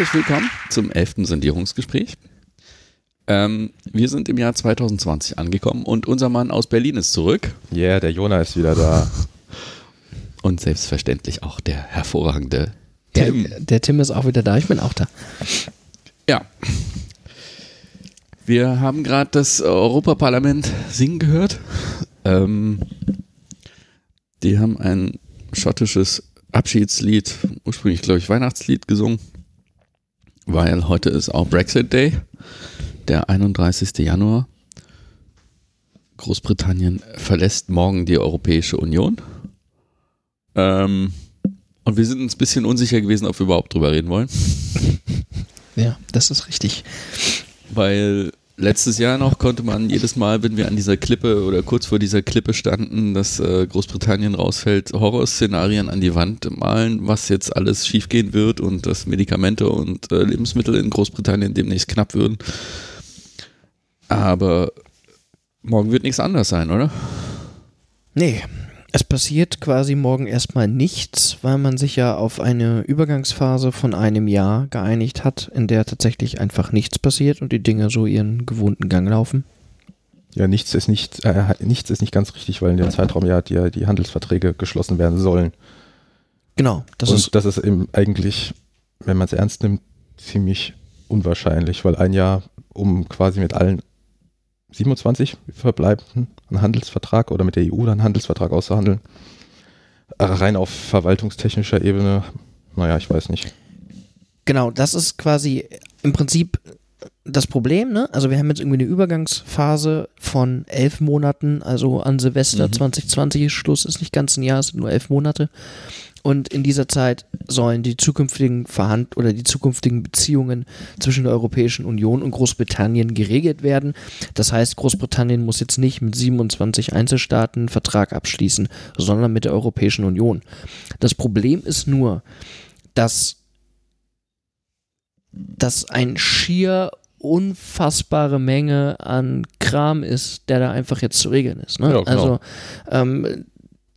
Herzlich willkommen zum 11. Sondierungsgespräch. Ähm, wir sind im Jahr 2020 angekommen und unser Mann aus Berlin ist zurück. Ja, yeah, der Jona ist wieder da. Und selbstverständlich auch der hervorragende Tim. Der, der Tim ist auch wieder da, ich bin auch da. Ja. Wir haben gerade das Europaparlament singen gehört. Ähm, die haben ein schottisches Abschiedslied, ursprünglich glaube ich Weihnachtslied gesungen, weil heute ist auch Brexit Day, der 31. Januar. Großbritannien verlässt morgen die Europäische Union. Ähm, und wir sind uns ein bisschen unsicher gewesen, ob wir überhaupt drüber reden wollen. Ja, das ist richtig. Weil letztes Jahr noch konnte man jedes Mal, wenn wir an dieser Klippe oder kurz vor dieser Klippe standen, dass äh, Großbritannien rausfällt, Horrorszenarien an die Wand malen, was jetzt alles schiefgehen wird und dass Medikamente und äh, Lebensmittel in Großbritannien demnächst knapp würden. Aber morgen wird nichts anders sein, oder? Nee, es passiert quasi morgen erstmal nichts, weil man sich ja auf eine Übergangsphase von einem Jahr geeinigt hat, in der tatsächlich einfach nichts passiert und die Dinge so ihren gewohnten Gang laufen. Ja, nichts ist nicht, äh, nichts ist nicht ganz richtig, weil in dem Zeitraum ja die, die Handelsverträge geschlossen werden sollen. Genau, das und ist. Das ist eben eigentlich, wenn man es ernst nimmt, ziemlich unwahrscheinlich, weil ein Jahr, um quasi mit allen 27 verbleibenden einen Handelsvertrag oder mit der EU einen Handelsvertrag auszuhandeln. Rein auf verwaltungstechnischer Ebene, naja, ich weiß nicht. Genau, das ist quasi im Prinzip das Problem, ne? Also wir haben jetzt irgendwie eine Übergangsphase von elf Monaten, also an Silvester mhm. 2020 Schluss ist nicht ganz ein Jahr, es sind nur elf Monate. Und in dieser Zeit sollen die zukünftigen Verhand oder die zukünftigen Beziehungen zwischen der Europäischen Union und Großbritannien geregelt werden. Das heißt, Großbritannien muss jetzt nicht mit 27 Einzelstaaten einen Vertrag abschließen, sondern mit der Europäischen Union. Das Problem ist nur, dass das ein schier unfassbare Menge an Kram ist, der da einfach jetzt zu regeln ist. Ne? Ja, genau. Also ähm,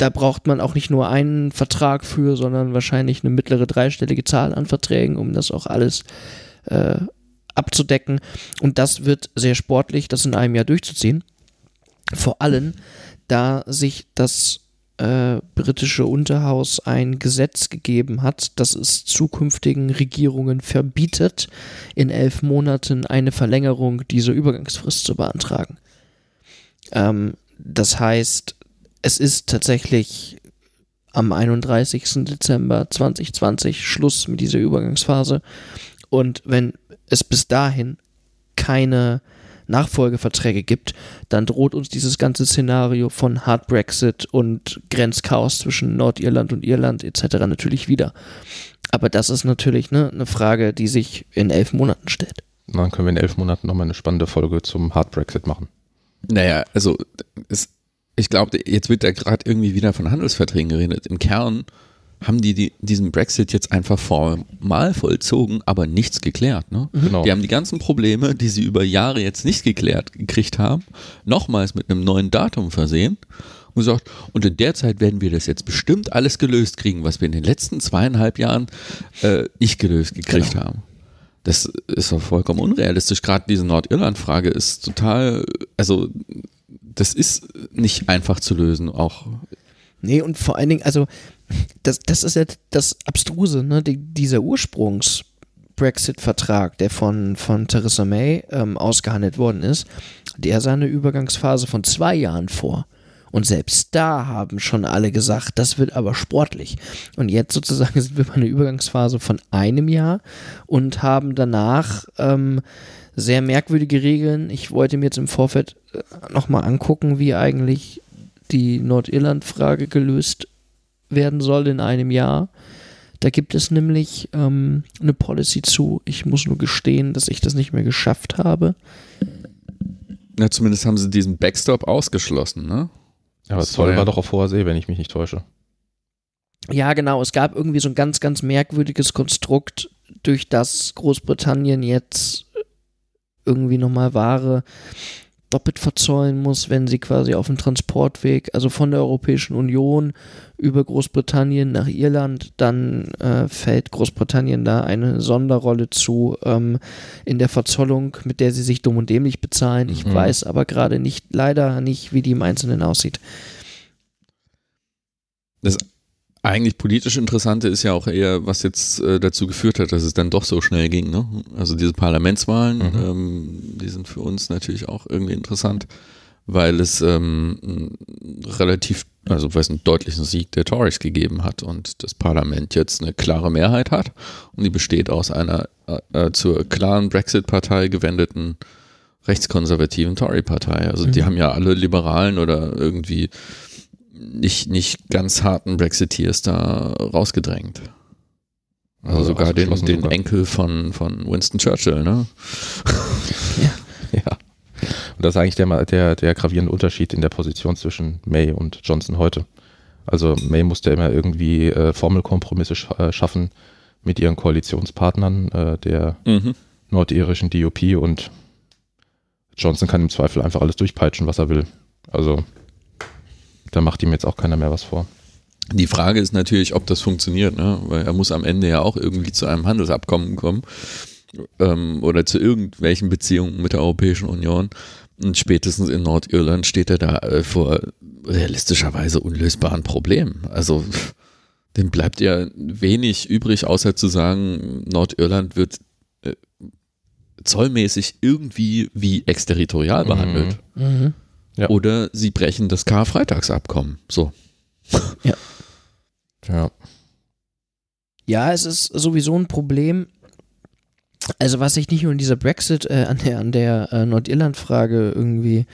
da braucht man auch nicht nur einen Vertrag für, sondern wahrscheinlich eine mittlere dreistellige Zahl an Verträgen, um das auch alles äh, abzudecken. Und das wird sehr sportlich, das in einem Jahr durchzuziehen. Vor allem, da sich das äh, britische Unterhaus ein Gesetz gegeben hat, das es zukünftigen Regierungen verbietet, in elf Monaten eine Verlängerung dieser Übergangsfrist zu beantragen. Ähm, das heißt, es ist tatsächlich am 31. Dezember 2020 Schluss mit dieser Übergangsphase. Und wenn es bis dahin keine Nachfolgeverträge gibt, dann droht uns dieses ganze Szenario von Hard Brexit und Grenzchaos zwischen Nordirland und Irland etc. natürlich wieder. Aber das ist natürlich ne, eine Frage, die sich in elf Monaten stellt. Dann können wir in elf Monaten nochmal eine spannende Folge zum Hard Brexit machen. Naja, also es ich glaube, jetzt wird da gerade irgendwie wieder von Handelsverträgen geredet. Im Kern haben die, die, diesen Brexit jetzt einfach formal vollzogen, aber nichts geklärt. Ne? Mhm. Genau. Die haben die ganzen Probleme, die sie über Jahre jetzt nicht geklärt gekriegt haben, nochmals mit einem neuen Datum versehen und gesagt, und in der Zeit werden wir das jetzt bestimmt alles gelöst kriegen, was wir in den letzten zweieinhalb Jahren äh, nicht gelöst gekriegt genau. haben. Das ist doch vollkommen unrealistisch. Gerade diese Nordirland-Frage ist total, also das ist nicht einfach zu lösen, auch. Nee, und vor allen Dingen, also, das, das ist ja das Abstruse, ne? Die, dieser Ursprungs- Brexit-Vertrag, der von, von Theresa May ähm, ausgehandelt worden ist, der sah eine Übergangsphase von zwei Jahren vor. Und selbst da haben schon alle gesagt, das wird aber sportlich. Und jetzt sozusagen sind wir bei einer Übergangsphase von einem Jahr und haben danach ähm, sehr merkwürdige Regeln. Ich wollte mir jetzt im Vorfeld äh, nochmal angucken, wie eigentlich die Nordirland-Frage gelöst werden soll in einem Jahr. Da gibt es nämlich ähm, eine Policy zu. Ich muss nur gestehen, dass ich das nicht mehr geschafft habe. Na, zumindest haben sie diesen Backstop ausgeschlossen, ne? Aber das Zoll war doch auf hoher See, wenn ich mich nicht täusche. Ja, genau. Es gab irgendwie so ein ganz, ganz merkwürdiges Konstrukt, durch das Großbritannien jetzt irgendwie nochmal Ware doppelt verzollen muss, wenn sie quasi auf dem Transportweg, also von der Europäischen Union über Großbritannien nach Irland, dann äh, fällt Großbritannien da eine Sonderrolle zu ähm, in der Verzollung, mit der sie sich dumm und dämlich bezahlen. Ich mhm. weiß aber gerade nicht, leider nicht, wie die im Einzelnen aussieht. Das eigentlich politisch Interessante ist ja auch eher, was jetzt äh, dazu geführt hat, dass es dann doch so schnell ging. Ne? Also diese Parlamentswahlen, mhm. ähm, die sind für uns natürlich auch irgendwie interessant, weil es ähm, relativ, also weil es einen deutlichen Sieg der Tories gegeben hat und das Parlament jetzt eine klare Mehrheit hat und die besteht aus einer äh, äh zur klaren Brexit-Partei gewendeten rechtskonservativen Tory-Partei. Also mhm. die haben ja alle Liberalen oder irgendwie nicht, nicht ganz harten Brexiteers da rausgedrängt. Also, also sogar den, den sogar. Enkel von, von Winston Churchill, ne? ja. ja. Und das ist eigentlich der, der, der gravierende Unterschied in der Position zwischen May und Johnson heute. Also May musste immer irgendwie äh, Formelkompromisse sch äh, schaffen mit ihren Koalitionspartnern, äh, der mhm. nordirischen DUP und Johnson kann im Zweifel einfach alles durchpeitschen, was er will. Also da macht ihm jetzt auch keiner mehr was vor. Die Frage ist natürlich, ob das funktioniert, ne? weil er muss am Ende ja auch irgendwie zu einem Handelsabkommen kommen ähm, oder zu irgendwelchen Beziehungen mit der Europäischen Union. Und spätestens in Nordirland steht er da äh, vor realistischerweise unlösbaren Problemen. Also dem bleibt ja wenig übrig, außer zu sagen, Nordirland wird äh, zollmäßig irgendwie wie exterritorial behandelt. Mhm. Mhm. Ja. Oder sie brechen das Karfreitagsabkommen. So. Ja. Ja. Ja, es ist sowieso ein Problem. Also, was sich nicht nur in dieser Brexit, äh, an der, an der äh, Nordirland-Frage irgendwie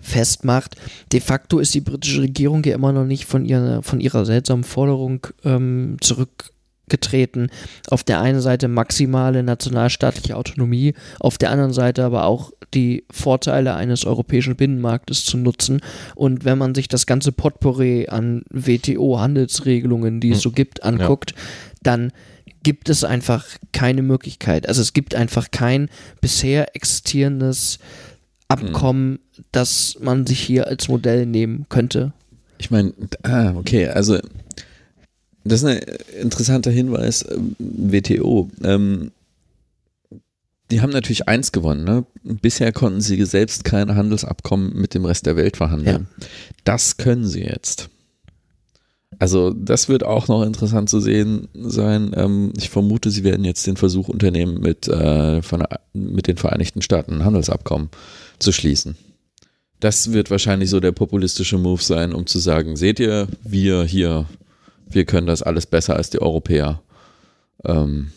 festmacht, de facto ist die britische Regierung ja immer noch nicht von ihrer, von ihrer seltsamen Forderung ähm, zurück getreten. Auf der einen Seite maximale nationalstaatliche Autonomie, auf der anderen Seite aber auch die Vorteile eines europäischen Binnenmarktes zu nutzen. Und wenn man sich das ganze Potpourri an WTO-Handelsregelungen, die es hm. so gibt, anguckt, ja. dann gibt es einfach keine Möglichkeit. Also es gibt einfach kein bisher existierendes Abkommen, mhm. das man sich hier als Modell nehmen könnte. Ich meine, ah, okay, also das ist ein interessanter Hinweis, WTO. Ähm, die haben natürlich eins gewonnen. Ne? Bisher konnten sie selbst keine Handelsabkommen mit dem Rest der Welt verhandeln. Ja. Das können sie jetzt. Also das wird auch noch interessant zu sehen sein. Ähm, ich vermute, sie werden jetzt den Versuch unternehmen, mit, äh, von, mit den Vereinigten Staaten ein Handelsabkommen zu schließen. Das wird wahrscheinlich so der populistische Move sein, um zu sagen, seht ihr, wir hier wir können das alles besser als die Europäer. Ähm,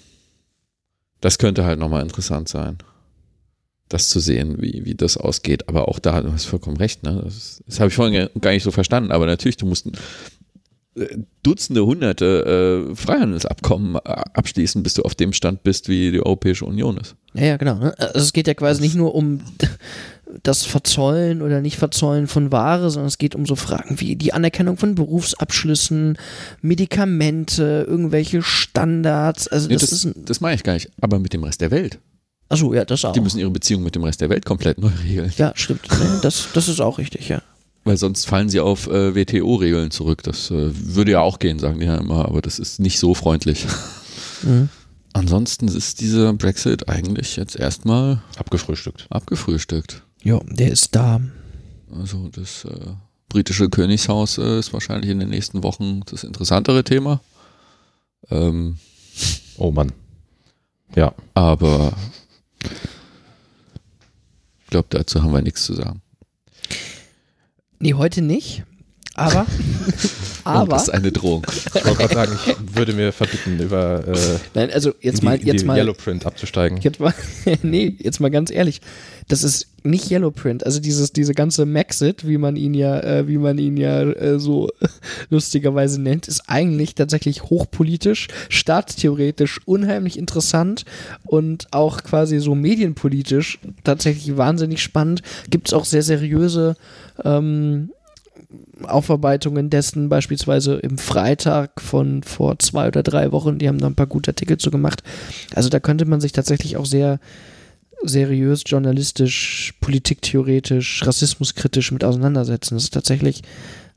das könnte halt nochmal interessant sein, das zu sehen, wie, wie das ausgeht. Aber auch da, du hast vollkommen recht, ne? das, das habe ich vorhin gar nicht so verstanden. Aber natürlich, du musst äh, Dutzende, Hunderte äh, Freihandelsabkommen äh, abschließen, bis du auf dem Stand bist, wie die Europäische Union ist. Ja, ja, genau. Ne? Also es geht ja quasi nicht nur um das Verzollen oder nicht Verzollen von Ware, sondern es geht um so Fragen wie die Anerkennung von Berufsabschlüssen, Medikamente, irgendwelche Standards. Also das, ja, das, ist das meine ich gar nicht, aber mit dem Rest der Welt. Achso, ja, das auch. Die müssen ihre Beziehung mit dem Rest der Welt komplett neu regeln. Ja, stimmt. das, das ist auch richtig, ja. Weil sonst fallen sie auf äh, WTO-Regeln zurück. Das äh, würde ja auch gehen, sagen die ja immer, aber das ist nicht so freundlich. Mhm. Ansonsten ist dieser Brexit eigentlich jetzt erstmal abgefrühstückt. Abgefrühstückt. Ja, der ist da. Also das äh, britische Königshaus äh, ist wahrscheinlich in den nächsten Wochen das interessantere Thema. Ähm, oh Mann. Ja. Aber ich glaube, dazu haben wir nichts zu sagen. Nee, heute nicht. Aber, aber. Das ist eine Drohung. Ich wollte gerade sagen, ich würde mir verbieten, über äh, Nein, also jetzt die, mal, jetzt mal Yellowprint abzusteigen. Jetzt mal, nee, jetzt mal ganz ehrlich, das ist nicht Yellowprint, also dieses diese ganze Maxit, wie man ihn ja, äh, wie man ihn ja äh, so lustigerweise nennt, ist eigentlich tatsächlich hochpolitisch, staatstheoretisch unheimlich interessant und auch quasi so medienpolitisch tatsächlich wahnsinnig spannend. Gibt es auch sehr seriöse ähm, Aufarbeitungen dessen, beispielsweise im Freitag von vor zwei oder drei Wochen, die haben da ein paar gute Artikel zu gemacht. Also da könnte man sich tatsächlich auch sehr seriös, journalistisch, politiktheoretisch, rassismuskritisch mit auseinandersetzen. Das ist tatsächlich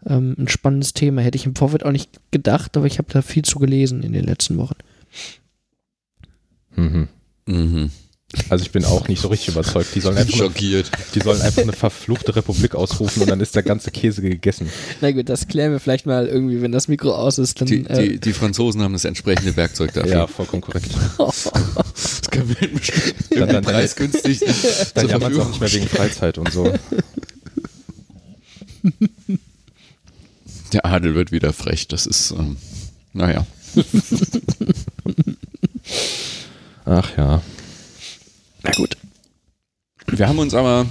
ähm, ein spannendes Thema. Hätte ich im Vorfeld auch nicht gedacht, aber ich habe da viel zu gelesen in den letzten Wochen. Mhm. Mhm. Also ich bin auch nicht so richtig überzeugt. Die sollen einfach, Schockiert. Eine, die sollen einfach eine verfluchte Republik ausrufen und dann ist der ganze Käse gegessen. Na gut, das klären wir vielleicht mal irgendwie, wenn das Mikro aus ist. Dann, die, äh, die, die, Franzosen haben das entsprechende Werkzeug dafür. Ja, vollkommen korrekt. das können wir dann, dann, preisgünstig. Dann jammert es auch nicht mehr wegen Freizeit und so. Der Adel wird wieder frech. Das ist, ähm, naja. Ach ja. Na gut. Wir haben uns aber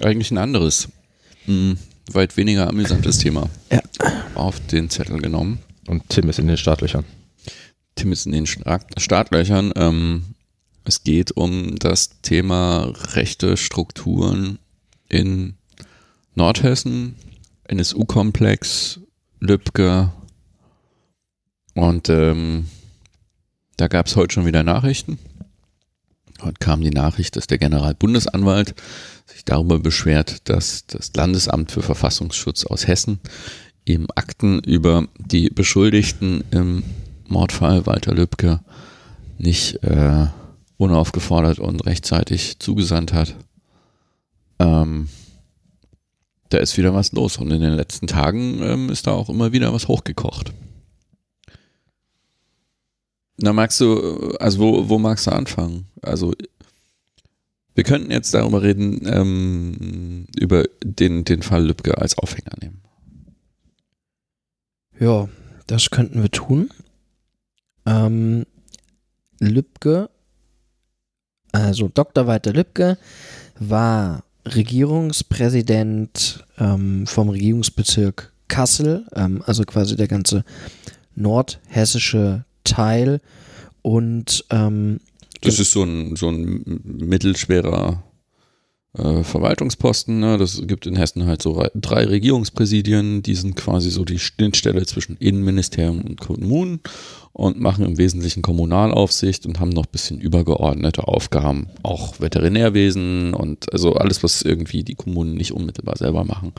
eigentlich ein anderes, mh, hm, weit weniger amüsantes Thema ja. auf den Zettel genommen. Und Tim ist in den Startlöchern. Tim ist in den Startlöchern. Ähm, es geht um das Thema rechte Strukturen in Nordhessen, NSU-Komplex, Lübcke. Und ähm, da gab es heute schon wieder Nachrichten. Heute kam die Nachricht, dass der Generalbundesanwalt sich darüber beschwert, dass das Landesamt für Verfassungsschutz aus Hessen ihm Akten über die Beschuldigten im Mordfall Walter Lübcke nicht äh, unaufgefordert und rechtzeitig zugesandt hat. Ähm, da ist wieder was los und in den letzten Tagen ähm, ist da auch immer wieder was hochgekocht. Na, magst du, also wo, wo magst du anfangen? Also wir könnten jetzt darüber reden, ähm, über den, den Fall Lübcke als Aufhänger nehmen. Ja, das könnten wir tun. Ähm, Lübcke, also Dr. Walter Lübcke, war Regierungspräsident ähm, vom Regierungsbezirk Kassel, ähm, also quasi der ganze nordhessische Teil. Und ähm, das ist so ein, so ein mittelschwerer äh, Verwaltungsposten. Ne? Das gibt in Hessen halt so drei Regierungspräsidien, die sind quasi so die Schnittstelle zwischen Innenministerium und Kommunen und machen im Wesentlichen Kommunalaufsicht und haben noch ein bisschen übergeordnete Aufgaben, auch Veterinärwesen und also alles, was irgendwie die Kommunen nicht unmittelbar selber machen.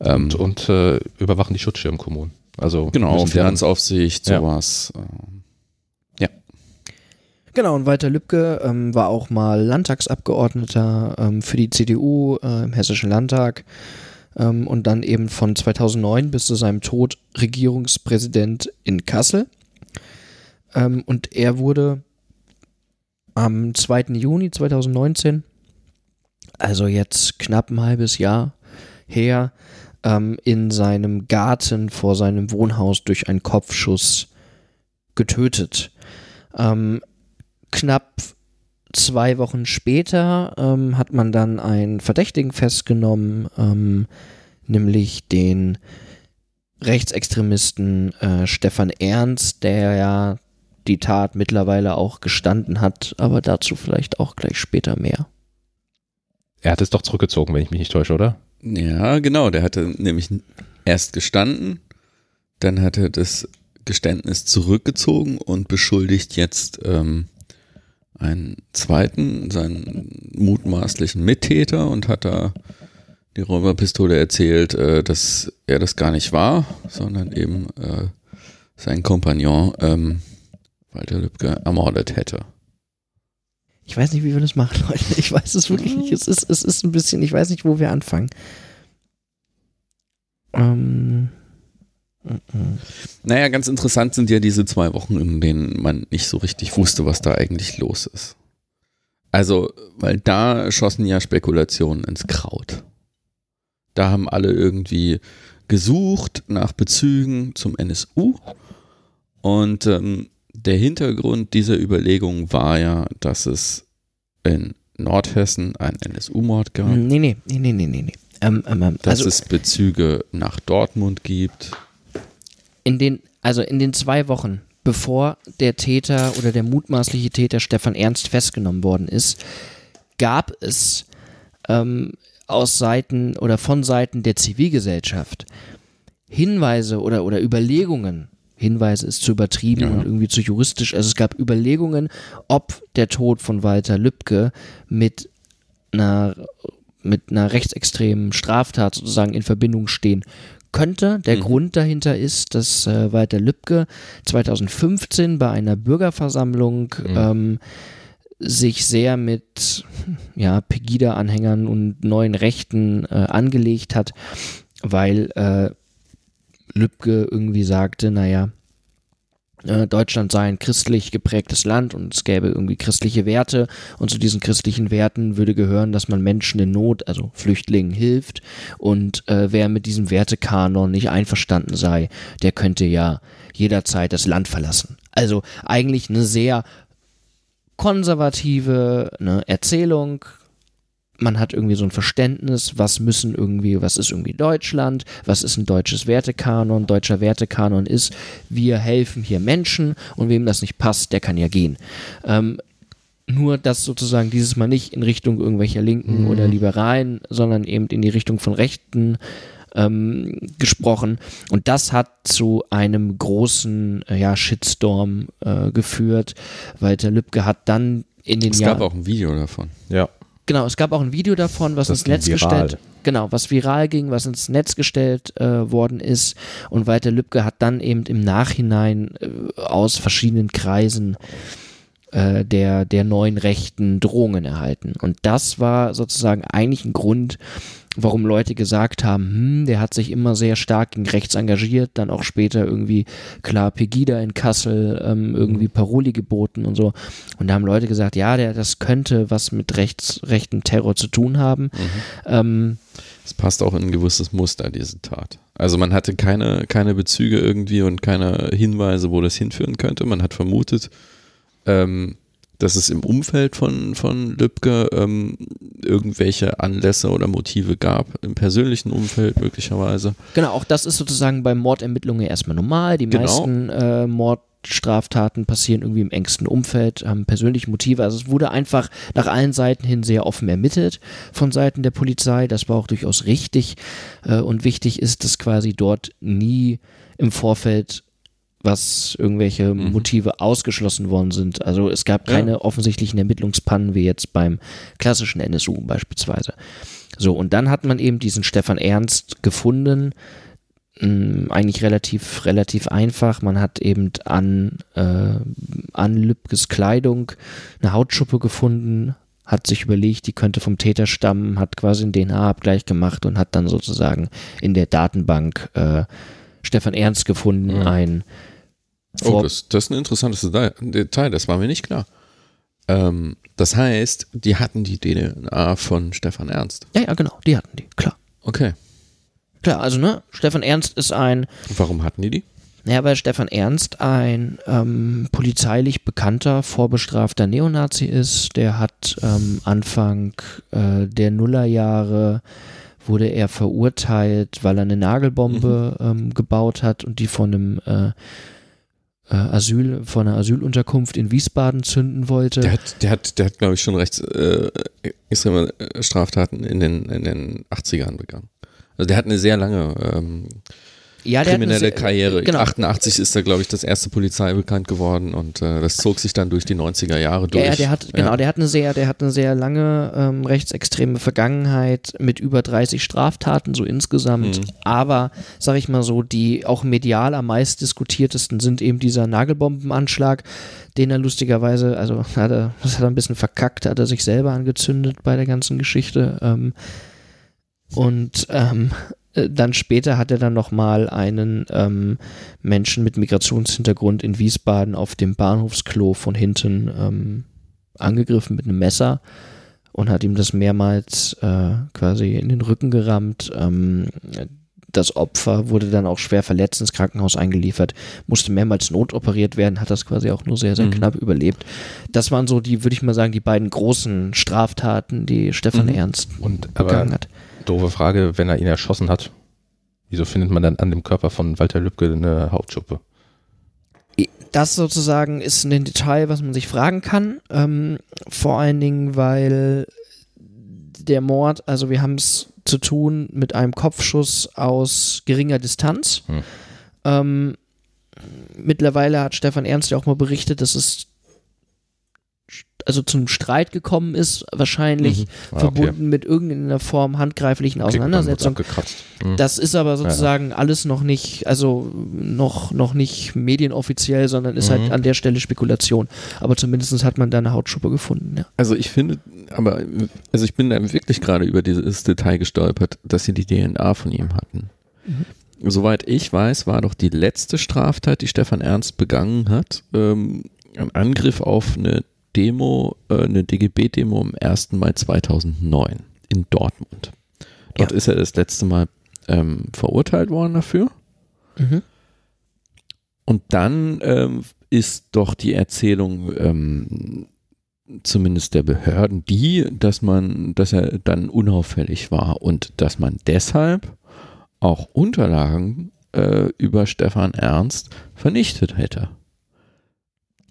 Ähm, und, und äh, überwachen die Schutzschirmkommunen. Also genau, Finanzaufsicht, sowas. Ja. Ja. Genau, und Walter Lübcke ähm, war auch mal Landtagsabgeordneter ähm, für die CDU äh, im Hessischen Landtag ähm, und dann eben von 2009 bis zu seinem Tod Regierungspräsident in Kassel. Ähm, und er wurde am 2. Juni 2019, also jetzt knapp ein halbes Jahr her, ähm, in seinem Garten vor seinem Wohnhaus durch einen Kopfschuss getötet. Ähm, knapp zwei Wochen später ähm, hat man dann einen Verdächtigen festgenommen, ähm, nämlich den Rechtsextremisten äh, Stefan Ernst, der ja die Tat mittlerweile auch gestanden hat, aber dazu vielleicht auch gleich später mehr. Er hat es doch zurückgezogen, wenn ich mich nicht täusche, oder? Ja, genau. Der hatte nämlich erst gestanden, dann hat er das Geständnis zurückgezogen und beschuldigt jetzt ähm, einen zweiten, seinen mutmaßlichen Mittäter und hat da die Räuberpistole erzählt, äh, dass er das gar nicht war, sondern eben äh, sein Kompagnon ähm, Walter Lübcke ermordet hätte. Ich weiß nicht, wie wir das machen, Leute. Ich weiß es wirklich nicht. Es ist, es ist ein bisschen, ich weiß nicht, wo wir anfangen. Ähm. Naja, ganz interessant sind ja diese zwei Wochen, in denen man nicht so richtig wusste, was da eigentlich los ist. Also, weil da schossen ja Spekulationen ins Kraut. Da haben alle irgendwie gesucht nach Bezügen zum NSU und ähm, der Hintergrund dieser Überlegung war ja, dass es in Nordhessen einen NSU-Mord gab. Nee, nee, nee, nee, nee, nee. Ähm, ähm, ähm, dass also, es Bezüge nach Dortmund gibt. In den, also in den zwei Wochen, bevor der Täter oder der mutmaßliche Täter Stefan Ernst festgenommen worden ist, gab es ähm, aus Seiten oder von Seiten der Zivilgesellschaft Hinweise oder, oder Überlegungen, Hinweise ist zu übertrieben ja. und irgendwie zu juristisch. Also es gab Überlegungen, ob der Tod von Walter Lübcke mit einer, mit einer rechtsextremen Straftat sozusagen in Verbindung stehen könnte. Der mhm. Grund dahinter ist, dass äh, Walter Lübcke 2015 bei einer Bürgerversammlung mhm. ähm, sich sehr mit ja, Pegida-Anhängern und neuen Rechten äh, angelegt hat, weil äh, Lübcke irgendwie sagte, naja, Deutschland sei ein christlich geprägtes Land und es gäbe irgendwie christliche Werte und zu diesen christlichen Werten würde gehören, dass man Menschen in Not, also Flüchtlingen, hilft und äh, wer mit diesem Wertekanon nicht einverstanden sei, der könnte ja jederzeit das Land verlassen. Also eigentlich eine sehr konservative ne, Erzählung. Man hat irgendwie so ein Verständnis, was müssen irgendwie, was ist irgendwie Deutschland, was ist ein deutsches Wertekanon, deutscher Wertekanon ist, wir helfen hier Menschen und wem das nicht passt, der kann ja gehen. Ähm, nur, dass sozusagen dieses Mal nicht in Richtung irgendwelcher Linken mhm. oder Liberalen, sondern eben in die Richtung von Rechten ähm, gesprochen. Und das hat zu einem großen äh, ja, Shitstorm äh, geführt. Walter Lübcke hat dann in den Jahren. Es gab auch ein Video davon. Ja. Genau, es gab auch ein Video davon, was das ins Netz viral. gestellt, genau, was viral ging, was ins Netz gestellt äh, worden ist. Und Walter Lübcke hat dann eben im Nachhinein äh, aus verschiedenen Kreisen äh, der, der neuen Rechten Drohungen erhalten. Und das war sozusagen eigentlich ein Grund, warum Leute gesagt haben, hm, der hat sich immer sehr stark gegen rechts engagiert, dann auch später irgendwie klar Pegida in Kassel ähm, irgendwie mhm. Paroli geboten und so. Und da haben Leute gesagt, ja, der, das könnte was mit rechts, rechten Terror zu tun haben. Mhm. Ähm, es passt auch in ein gewisses Muster, diese Tat. Also man hatte keine, keine Bezüge irgendwie und keine Hinweise, wo das hinführen könnte. Man hat vermutet, ähm, dass es im Umfeld von, von Lübcke ähm, irgendwelche Anlässe oder Motive gab, im persönlichen Umfeld möglicherweise. Genau, auch das ist sozusagen bei Mordermittlungen erstmal normal. Die genau. meisten äh, Mordstraftaten passieren irgendwie im engsten Umfeld, haben persönliche Motive. Also es wurde einfach nach allen Seiten hin sehr offen ermittelt von Seiten der Polizei. Das war auch durchaus richtig äh, und wichtig ist, dass quasi dort nie im Vorfeld was irgendwelche mhm. Motive ausgeschlossen worden sind. Also es gab keine ja. offensichtlichen Ermittlungspannen wie jetzt beim klassischen NSU beispielsweise. So, und dann hat man eben diesen Stefan Ernst gefunden, hm, eigentlich relativ, relativ einfach. Man hat eben an, äh, an Lübkes Kleidung eine Hautschuppe gefunden, hat sich überlegt, die könnte vom Täter stammen, hat quasi einen DNA-Abgleich gemacht und hat dann sozusagen in der Datenbank äh, Stefan Ernst gefunden, mhm. ein Oh, das, das, ist ein interessantes Detail, das war mir nicht klar. Ähm, das heißt, die hatten die DNA von Stefan Ernst. Ja, ja, genau, die hatten die, klar. Okay. Klar, also ne, Stefan Ernst ist ein. Warum hatten die die? Ja, weil Stefan Ernst ein ähm, polizeilich bekannter, vorbestrafter Neonazi ist. Der hat ähm, Anfang äh, der Nullerjahre wurde er verurteilt, weil er eine Nagelbombe mhm. ähm, gebaut hat und die von einem äh, äh, Asyl, von einer Asylunterkunft in Wiesbaden zünden wollte. Der hat, der hat, der hat glaube ich, schon rechts äh, extreme äh, Straftaten in den, in den 80ern begangen. Also der hat eine sehr lange ähm, ja, kriminelle sehr, Karriere. Genau. 88 ist da, glaube ich, das erste Polizei bekannt geworden und äh, das zog sich dann durch die 90er Jahre durch. Ja, der hat, genau, der hat eine sehr, der hat eine sehr lange ähm, rechtsextreme Vergangenheit mit über 30 Straftaten so insgesamt. Mhm. Aber, sag ich mal so, die auch medial am meist diskutiertesten sind eben dieser Nagelbombenanschlag, den er lustigerweise, also hat er, das hat er ein bisschen verkackt, hat er sich selber angezündet bei der ganzen Geschichte. Ähm, und ähm, äh, dann später hat er dann nochmal einen ähm, Menschen mit Migrationshintergrund in Wiesbaden auf dem Bahnhofsklo von hinten ähm, angegriffen mit einem Messer und hat ihm das mehrmals äh, quasi in den Rücken gerammt. Ähm, das Opfer wurde dann auch schwer verletzt ins Krankenhaus eingeliefert, musste mehrmals notoperiert werden, hat das quasi auch nur sehr, sehr mhm. knapp überlebt. Das waren so die, würde ich mal sagen, die beiden großen Straftaten, die Stefan mhm. Ernst und, begangen hat doofe Frage, wenn er ihn erschossen hat, wieso findet man dann an dem Körper von Walter Lübcke eine Hautschuppe? Das sozusagen ist ein Detail, was man sich fragen kann. Ähm, vor allen Dingen, weil der Mord, also wir haben es zu tun mit einem Kopfschuss aus geringer Distanz. Hm. Ähm, mittlerweile hat Stefan Ernst ja auch mal berichtet, dass es also zum Streit gekommen ist, wahrscheinlich mhm. ah, verbunden okay. mit irgendeiner Form handgreiflichen Auseinandersetzung. Mhm. Das ist aber sozusagen ja. alles noch nicht, also noch, noch nicht medienoffiziell, sondern ist halt mhm. halt an der Stelle Spekulation. Aber zumindest hat man da eine Hautschuppe gefunden. Ja. Also ich finde, aber also ich bin da wirklich gerade über dieses Detail gestolpert, dass sie die DNA von ihm hatten. Mhm. Soweit ich weiß, war doch die letzte Straftat, die Stefan Ernst begangen hat, ähm, ein Angriff auf eine Demo, äh, eine DGB-Demo am 1. Mai 2009 in Dortmund. Dort ja. ist er das letzte Mal ähm, verurteilt worden dafür. Mhm. Und dann ähm, ist doch die Erzählung ähm, zumindest der Behörden die, dass man, dass er dann unauffällig war und dass man deshalb auch Unterlagen äh, über Stefan Ernst vernichtet hätte.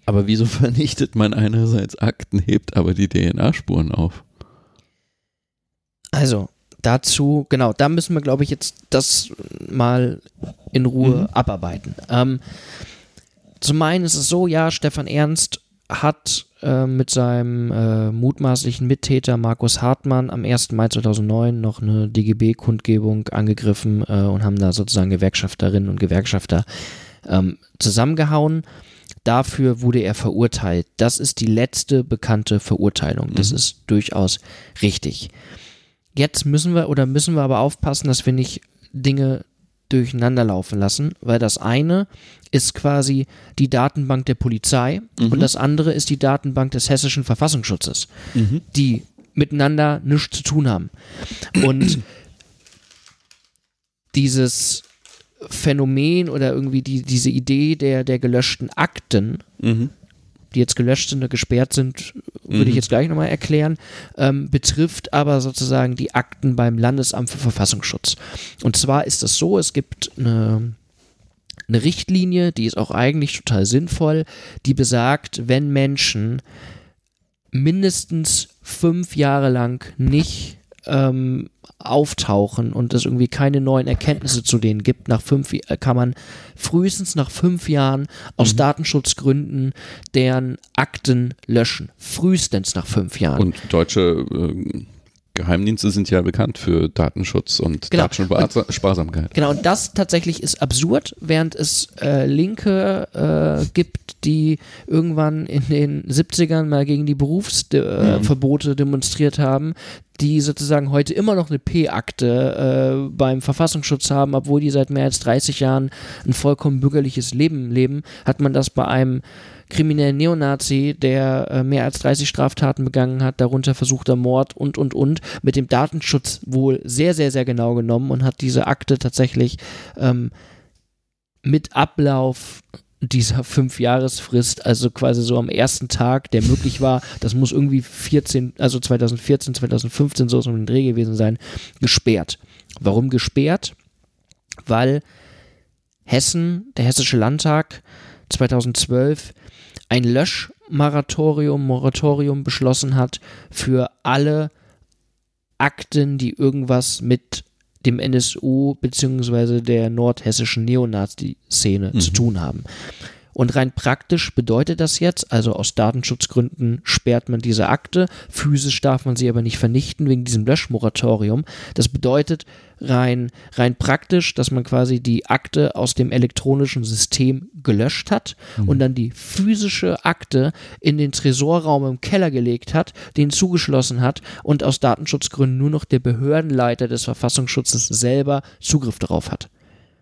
Aber wieso vernichtet man einerseits Akten, hebt aber die DNA-Spuren auf? Also, dazu, genau, da müssen wir, glaube ich, jetzt das mal in Ruhe mhm. abarbeiten. Ähm, zum einen ist es so, ja, Stefan Ernst hat äh, mit seinem äh, mutmaßlichen Mittäter Markus Hartmann am 1. Mai 2009 noch eine DGB-Kundgebung angegriffen äh, und haben da sozusagen Gewerkschafterinnen und Gewerkschafter ähm, zusammengehauen. Dafür wurde er verurteilt. Das ist die letzte bekannte Verurteilung. Das mhm. ist durchaus richtig. Jetzt müssen wir oder müssen wir aber aufpassen, dass wir nicht Dinge durcheinander laufen lassen, weil das eine ist quasi die Datenbank der Polizei mhm. und das andere ist die Datenbank des hessischen Verfassungsschutzes, mhm. die miteinander nichts zu tun haben. Und dieses Phänomen oder irgendwie die, diese Idee der, der gelöschten Akten, mhm. die jetzt gelöscht sind oder gesperrt sind, würde mhm. ich jetzt gleich nochmal erklären, ähm, betrifft aber sozusagen die Akten beim Landesamt für Verfassungsschutz. Und zwar ist es so, es gibt eine, eine Richtlinie, die ist auch eigentlich total sinnvoll, die besagt, wenn Menschen mindestens fünf Jahre lang nicht ähm, auftauchen und es irgendwie keine neuen Erkenntnisse zu denen gibt, nach fünf kann man frühestens nach fünf Jahren aus mhm. Datenschutzgründen deren Akten löschen. Frühestens nach fünf Jahren. Und deutsche äh, Geheimdienste sind ja bekannt für Datenschutz und genau. Datensparsamkeit. Genau, und das tatsächlich ist absurd, während es äh, Linke äh, gibt, die irgendwann in den 70ern mal gegen die Berufsverbote äh, mhm. demonstriert haben, die sozusagen heute immer noch eine P-Akte äh, beim Verfassungsschutz haben, obwohl die seit mehr als 30 Jahren ein vollkommen bürgerliches Leben leben, hat man das bei einem kriminellen Neonazi, der äh, mehr als 30 Straftaten begangen hat, darunter versuchter Mord und, und, und, mit dem Datenschutz wohl sehr, sehr, sehr genau genommen und hat diese Akte tatsächlich ähm, mit Ablauf dieser Fünfjahresfrist, also quasi so am ersten Tag, der möglich war, das muss irgendwie 14, also 2014, 2015 so um den Dreh gewesen sein, gesperrt. Warum gesperrt? Weil Hessen, der Hessische Landtag 2012 ein Löschmoratorium Moratorium beschlossen hat für alle Akten, die irgendwas mit dem NSU bzw. der nordhessischen Neonazi-Szene mhm. zu tun haben. Und rein praktisch bedeutet das jetzt, also aus Datenschutzgründen sperrt man diese Akte, physisch darf man sie aber nicht vernichten wegen diesem Löschmoratorium. Das bedeutet rein, rein praktisch, dass man quasi die Akte aus dem elektronischen System gelöscht hat mhm. und dann die physische Akte in den Tresorraum im Keller gelegt hat, den zugeschlossen hat und aus Datenschutzgründen nur noch der Behördenleiter des Verfassungsschutzes selber Zugriff darauf hat.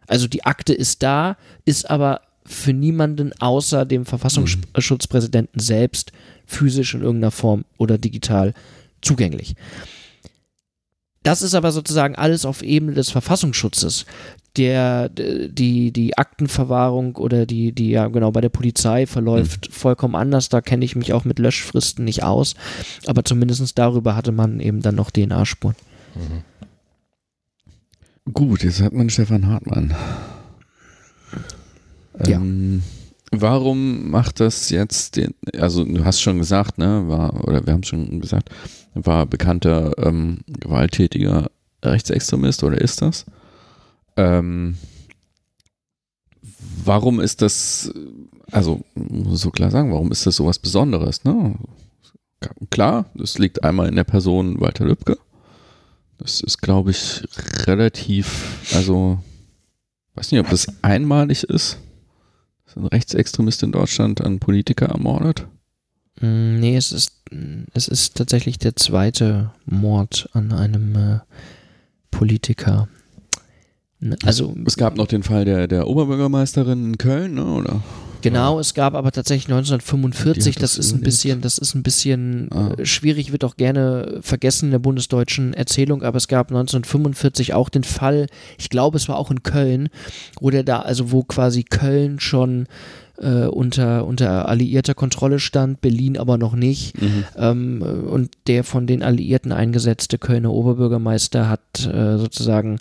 Also die Akte ist da, ist aber für niemanden außer dem Verfassungsschutzpräsidenten selbst physisch in irgendeiner Form oder digital zugänglich. Das ist aber sozusagen alles auf Ebene des Verfassungsschutzes. Der, die, die Aktenverwahrung oder die, die, ja genau, bei der Polizei verläuft mhm. vollkommen anders. Da kenne ich mich auch mit Löschfristen nicht aus. Aber zumindest darüber hatte man eben dann noch DNA-Spuren. Mhm. Gut, jetzt hat man Stefan Hartmann. Ja. Ähm, warum macht das jetzt den, also du hast schon gesagt, ne, war, oder wir haben schon gesagt, war bekannter ähm, gewalttätiger Rechtsextremist oder ist das? Ähm, warum ist das, also muss so klar sagen, warum ist das so was Besonderes? Ne? Klar, das liegt einmal in der Person Walter Lübcke. Das ist, glaube ich, relativ, also weiß nicht, ob das einmalig ist, ein Rechtsextremist in Deutschland einen Politiker ermordet. Mm, nee, es ist, es ist tatsächlich der zweite Mord an einem äh, Politiker. Also es gab noch den Fall der, der Oberbürgermeisterin in Köln, ne, oder? Genau, es gab aber tatsächlich 1945, das, das ist ein bisschen, das ist ein bisschen ah. Äh, schwierig, wird auch gerne vergessen in der bundesdeutschen Erzählung, aber es gab 1945 auch den Fall, ich glaube, es war auch in Köln, wo der da, also wo quasi Köln schon äh, unter, unter alliierter Kontrolle stand, Berlin aber noch nicht. Mhm. Ähm, und der von den Alliierten eingesetzte Kölner Oberbürgermeister hat äh, sozusagen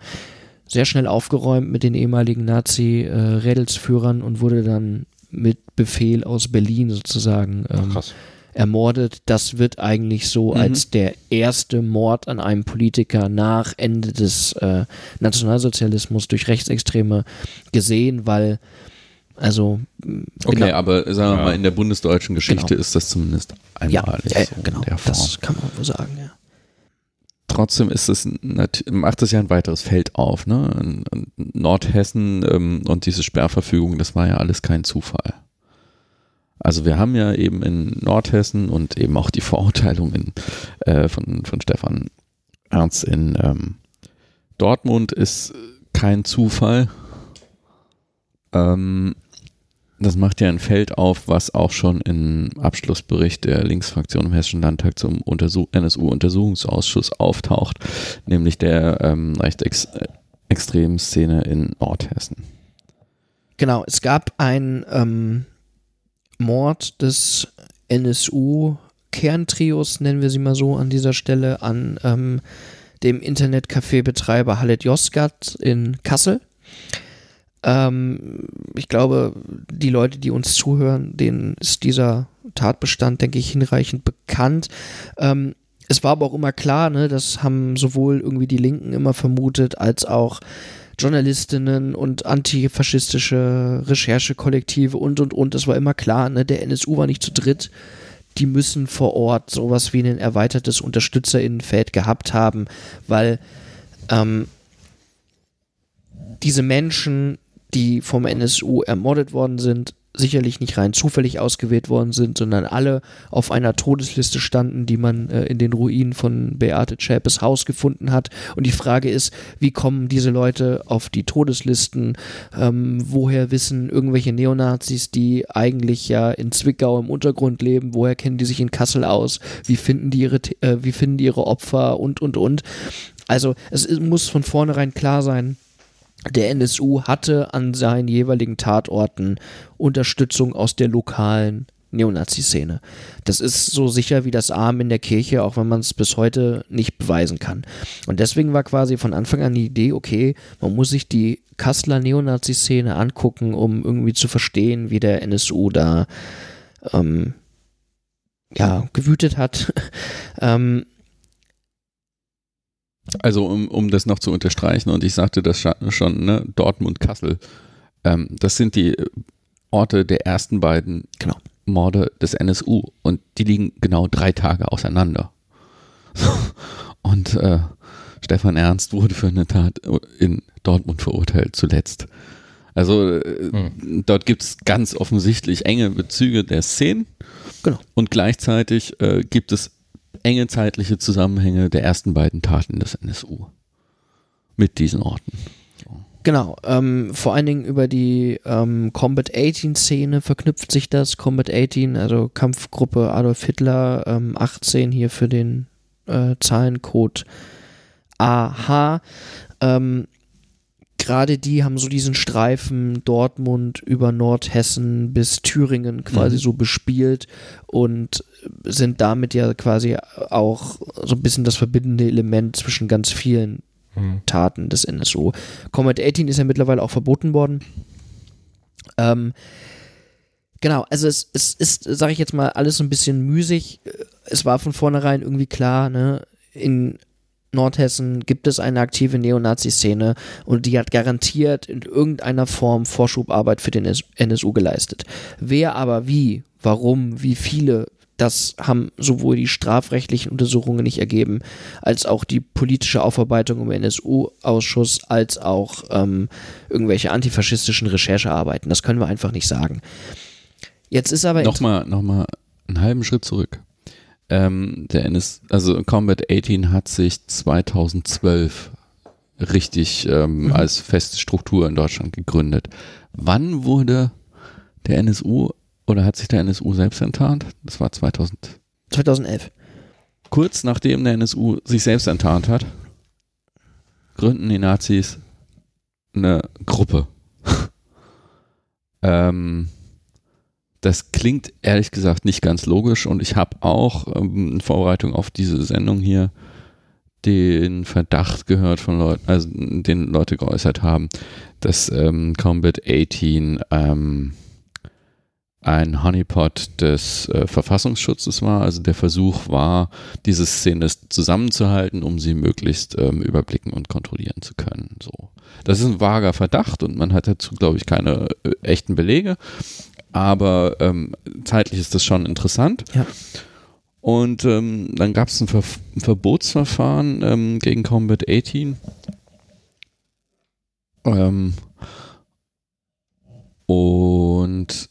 sehr schnell aufgeräumt mit den ehemaligen Nazi-Rädelsführern und wurde dann mit Befehl aus Berlin sozusagen ähm, ermordet. Das wird eigentlich so mhm. als der erste Mord an einem Politiker nach Ende des äh, Nationalsozialismus durch Rechtsextreme gesehen, weil also okay, genau. aber sagen wir ja. mal in der bundesdeutschen Geschichte genau. ist das zumindest einmalig. Ja, ja, so genau. Das kann man wohl sagen, ja trotzdem ist es, macht es ja ein weiteres Feld auf. Ne? Nordhessen ähm, und diese Sperrverfügung, das war ja alles kein Zufall. Also wir haben ja eben in Nordhessen und eben auch die Verurteilung in, äh, von, von Stefan Ernst in ähm, Dortmund ist kein Zufall. Ähm, das macht ja ein Feld auf, was auch schon im Abschlussbericht der Linksfraktion im Hessischen Landtag zum NSU-Untersuchungsausschuss auftaucht, nämlich der ähm, rechtsextremen Szene in Nordhessen. Genau, es gab einen ähm, Mord des NSU-Kerntrios, nennen wir sie mal so an dieser Stelle, an ähm, dem Internetcafé-Betreiber Halit Yozgat in Kassel. Ähm, ich glaube, die Leute, die uns zuhören, denen ist dieser Tatbestand, denke ich, hinreichend bekannt. Ähm, es war aber auch immer klar, ne, das haben sowohl irgendwie die Linken immer vermutet, als auch Journalistinnen und antifaschistische Recherchekollektive und und und. Es war immer klar, ne, der NSU war nicht zu dritt. Die müssen vor Ort sowas wie ein erweitertes Unterstützerinnenfeld gehabt haben, weil ähm, diese Menschen die vom NSU ermordet worden sind, sicherlich nicht rein zufällig ausgewählt worden sind, sondern alle auf einer Todesliste standen, die man äh, in den Ruinen von Beate Zschäpes Haus gefunden hat. Und die Frage ist, wie kommen diese Leute auf die Todeslisten? Ähm, woher wissen irgendwelche Neonazis, die eigentlich ja in Zwickau im Untergrund leben, woher kennen die sich in Kassel aus? Wie finden die ihre, äh, wie finden die ihre Opfer und, und, und? Also es muss von vornherein klar sein, der NSU hatte an seinen jeweiligen Tatorten Unterstützung aus der lokalen Neonazi-Szene. Das ist so sicher wie das Arm in der Kirche, auch wenn man es bis heute nicht beweisen kann. Und deswegen war quasi von Anfang an die Idee, okay, man muss sich die Kasseler Neonazi-Szene angucken, um irgendwie zu verstehen, wie der NSU da ähm, ja, gewütet hat. ähm, also um, um das noch zu unterstreichen, und ich sagte das schon, ne, Dortmund, Kassel, ähm, das sind die Orte der ersten beiden genau. Morde des NSU und die liegen genau drei Tage auseinander. und äh, Stefan Ernst wurde für eine Tat in Dortmund verurteilt, zuletzt. Also äh, hm. dort gibt es ganz offensichtlich enge Bezüge der Szenen. Genau. Und gleichzeitig äh, gibt es enge zeitliche Zusammenhänge der ersten beiden Taten des NSU mit diesen Orten. Genau, ähm, vor allen Dingen über die ähm, Combat 18 Szene verknüpft sich das. Combat 18, also Kampfgruppe Adolf Hitler, ähm, 18 hier für den äh, Zahlencode AH. Ähm, gerade die haben so diesen Streifen Dortmund über Nordhessen bis Thüringen quasi mhm. so bespielt und sind damit ja quasi auch so ein bisschen das verbindende Element zwischen ganz vielen mhm. Taten des NSU. Comet 18 ist ja mittlerweile auch verboten worden. Ähm, genau, also es, es ist, sage ich jetzt mal, alles so ein bisschen müßig. Es war von vornherein irgendwie klar, ne, in Nordhessen gibt es eine aktive Neonazi-Szene und die hat garantiert in irgendeiner Form Vorschubarbeit für den NSU geleistet. Wer aber wie, warum, wie viele, das haben sowohl die strafrechtlichen Untersuchungen nicht ergeben, als auch die politische Aufarbeitung im NSU-Ausschuss, als auch ähm, irgendwelche antifaschistischen Recherchearbeiten. Das können wir einfach nicht sagen. Jetzt ist aber. Nochmal, nochmal einen halben Schritt zurück. Ähm, der NS, also Combat 18 hat sich 2012 richtig ähm, mhm. als feste Struktur in Deutschland gegründet. Wann wurde der NSU oder hat sich der NSU selbst enttarnt? Das war 2000. 2011. Kurz nachdem der NSU sich selbst enttarnt hat, gründen die Nazis eine Gruppe. ähm, das klingt ehrlich gesagt nicht ganz logisch und ich habe auch ähm, in Vorbereitung auf diese Sendung hier den Verdacht gehört von Leuten, also den Leute geäußert haben, dass ähm, Combat 18 ähm, ein Honeypot des äh, Verfassungsschutzes war. Also der Versuch war, diese Szene zusammenzuhalten, um sie möglichst ähm, überblicken und kontrollieren zu können. So. Das ist ein vager Verdacht und man hat dazu, glaube ich, keine äh, echten Belege. Aber ähm, zeitlich ist das schon interessant. Ja. Und ähm, dann gab es ein, Ver ein, Verbotsverfahren ähm, gegen Combat 18. Ähm, und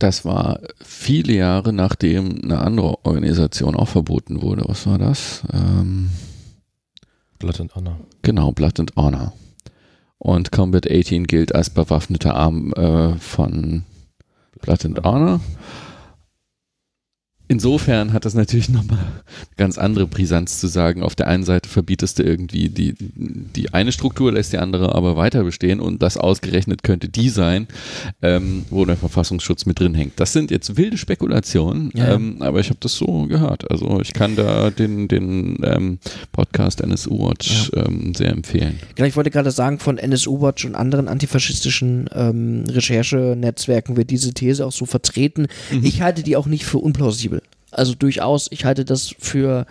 das war viele Jahre nachdem eine andere Organisation auch verboten wurde. Was war das? Ähm, Blood and Honor. Genau, Blood and Honor. Und Combat 18 gilt als bewaffneter Arm äh, von Honor. Insofern hat das natürlich nochmal ganz andere Brisanz zu sagen. Auf der einen Seite verbietest du irgendwie die, die eine Struktur, lässt die andere aber weiter bestehen und das ausgerechnet könnte die sein, ähm, wo der Verfassungsschutz mit drin hängt. Das sind jetzt wilde Spekulationen, ja. ähm, aber ich habe das so gehört. Also ich kann da den, den ähm, Podcast NSU Watch ja. Ähm, sehr empfehlen. Genau, ich wollte gerade sagen, von NSU Watch und anderen antifaschistischen ähm, Recherchenetzwerken wird diese These auch so vertreten. Mhm. Ich halte die auch nicht für unplausibel. Also durchaus, ich halte das für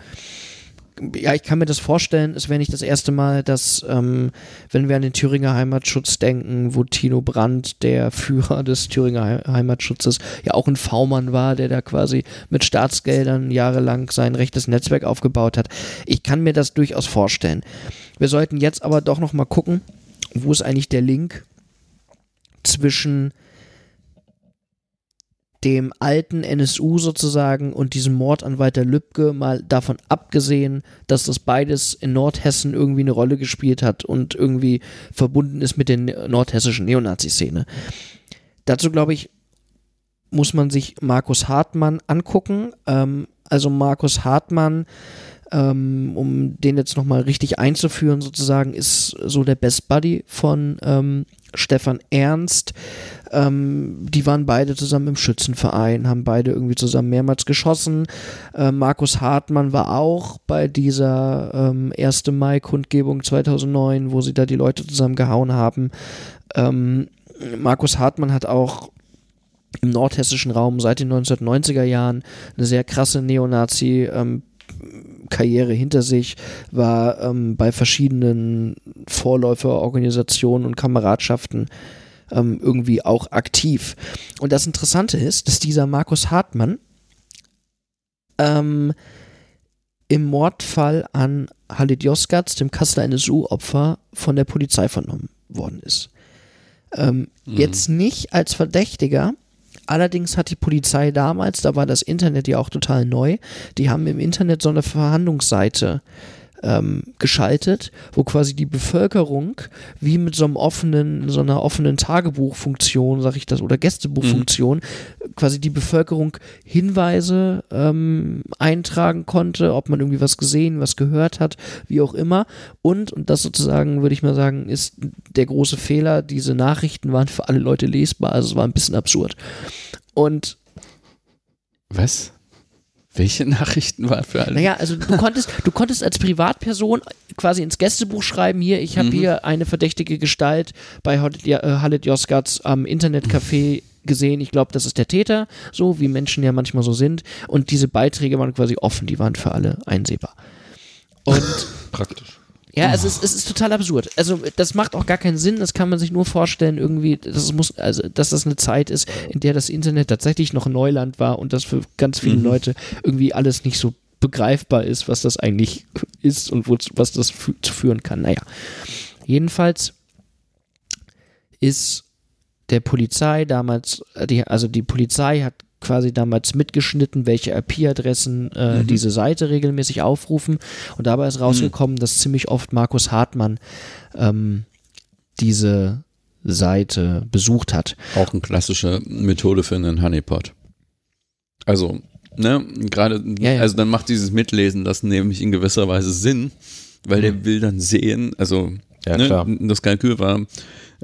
ja, ich kann mir das vorstellen, es wäre nicht das erste Mal, dass, ähm, wenn wir an den Thüringer Heimatschutz denken, wo Tino Brandt, der Führer des Thüringer Heimatschutzes, ja auch ein V-Mann war, der da quasi mit Staatsgeldern jahrelang sein rechtes Netzwerk aufgebaut hat. Ich kann mir das durchaus vorstellen. Wir sollten jetzt aber doch nochmal gucken, wo ist eigentlich der Link zwischen dem alten NSU sozusagen und diesem Mord an Walter Lübcke mal davon abgesehen, dass das beides in Nordhessen irgendwie eine Rolle gespielt hat und irgendwie verbunden ist mit der nordhessischen Neonazi-Szene. Dazu glaube ich, muss man sich Markus Hartmann angucken. Ähm, also Markus Hartmann, ähm, um den jetzt nochmal richtig einzuführen sozusagen, ist so der Best Buddy von ähm, Stefan Ernst. Ähm, die waren beide zusammen im Schützenverein, haben beide irgendwie zusammen mehrmals geschossen. Äh, Markus Hartmann war auch bei dieser ähm, 1. Mai-Kundgebung 2009, wo sie da die Leute zusammen gehauen haben. Ähm, Markus Hartmann hat auch im nordhessischen Raum seit den 1990er Jahren eine sehr krasse Neonazi- ähm, Karriere hinter sich, war ähm, bei verschiedenen Vorläuferorganisationen und Kameradschaften ähm, irgendwie auch aktiv. Und das Interessante ist, dass dieser Markus Hartmann ähm, im Mordfall an Halit Yozgat, dem Kasseler NSU-Opfer, von der Polizei vernommen worden ist. Ähm, mhm. Jetzt nicht als Verdächtiger, Allerdings hat die Polizei damals, da war das Internet ja auch total neu, die haben im Internet so eine Verhandlungsseite ähm, geschaltet, wo quasi die Bevölkerung wie mit so einem offenen, so einer offenen Tagebuchfunktion, sag ich das, oder Gästebuchfunktion, mhm. quasi die Bevölkerung Hinweise ähm, eintragen konnte, ob man irgendwie was gesehen, was gehört hat, wie auch immer. Und, und das sozusagen, würde ich mal sagen, ist der große Fehler, diese Nachrichten waren für alle Leute lesbar, also es war ein bisschen absurd. Und was? Welche Nachrichten waren für alle? Naja, also du konntest, du konntest als Privatperson quasi ins Gästebuch schreiben, hier, ich habe mhm. hier eine verdächtige Gestalt bei Halit Yozgats am Internetcafé gesehen, ich glaube, das ist der Täter, so wie Menschen ja manchmal so sind. Und diese Beiträge waren quasi offen, die waren für alle einsehbar. Und praktisch. Ja, also es, es, ist total absurd. Also das macht auch gar keinen Sinn. Das kann man sich nur vorstellen, irgendwie, dass muss, also dass das eine Zeit ist, in der das Internet tatsächlich noch Neuland war und das für ganz viele mhm. Leute irgendwie alles nicht so begreifbar ist, was das eigentlich ist und wozu, was das fü zu führen kann. Naja, jedenfalls ist der Polizei damals, die, also die Polizei hat quasi damals mitgeschnitten, welche IP-Adressen äh, mhm. diese Seite regelmäßig aufrufen. Und dabei ist rausgekommen, mhm. dass ziemlich oft Markus Hartmann ähm, diese Seite besucht hat. Auch eine klassische Methode für einen Honeypot. Also, ne, gerade, ja, ja. also dann macht dieses Mitlesen das nämlich in gewisser Weise Sinn, weil mhm. der will dann sehen, also ja, ne, das Kalkül war,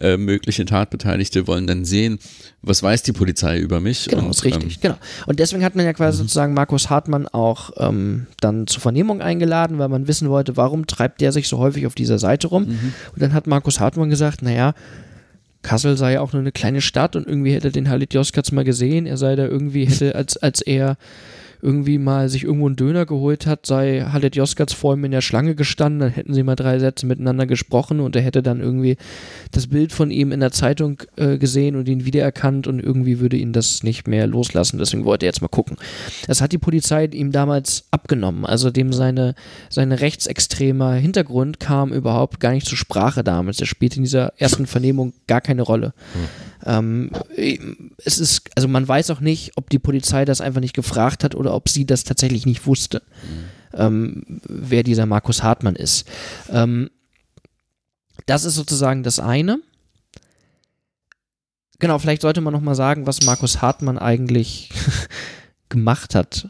äh, mögliche Tatbeteiligte wollen dann sehen, was weiß die Polizei über mich. Genau, und, ist richtig, ähm, genau. Und deswegen hat man ja quasi mhm. sozusagen Markus Hartmann auch ähm, dann zur Vernehmung eingeladen, weil man wissen wollte, warum treibt der sich so häufig auf dieser Seite rum. Mhm. Und dann hat Markus Hartmann gesagt, naja, Kassel sei ja auch nur eine kleine Stadt und irgendwie hätte er den Halit Joskatz mal gesehen. Er sei da irgendwie, hätte, als, als er irgendwie mal sich irgendwo einen Döner geholt hat, sei Halit Joskatz vor ihm in der Schlange gestanden, dann hätten sie mal drei Sätze miteinander gesprochen und er hätte dann irgendwie das Bild von ihm in der Zeitung äh, gesehen und ihn wiedererkannt und irgendwie würde ihn das nicht mehr loslassen. Deswegen wollte er jetzt mal gucken. Das hat die Polizei ihm damals abgenommen. Also dem seine, seine rechtsextremer Hintergrund kam überhaupt gar nicht zur Sprache damals. Er spielte in dieser ersten Vernehmung gar keine Rolle. Hm. Ähm, es ist, also man weiß auch nicht, ob die Polizei das einfach nicht gefragt hat oder ob sie das tatsächlich nicht wusste, mhm. ähm, wer dieser Markus Hartmann ist. Ähm, das ist sozusagen das eine. Genau, vielleicht sollte man noch mal sagen, was Markus Hartmann eigentlich gemacht hat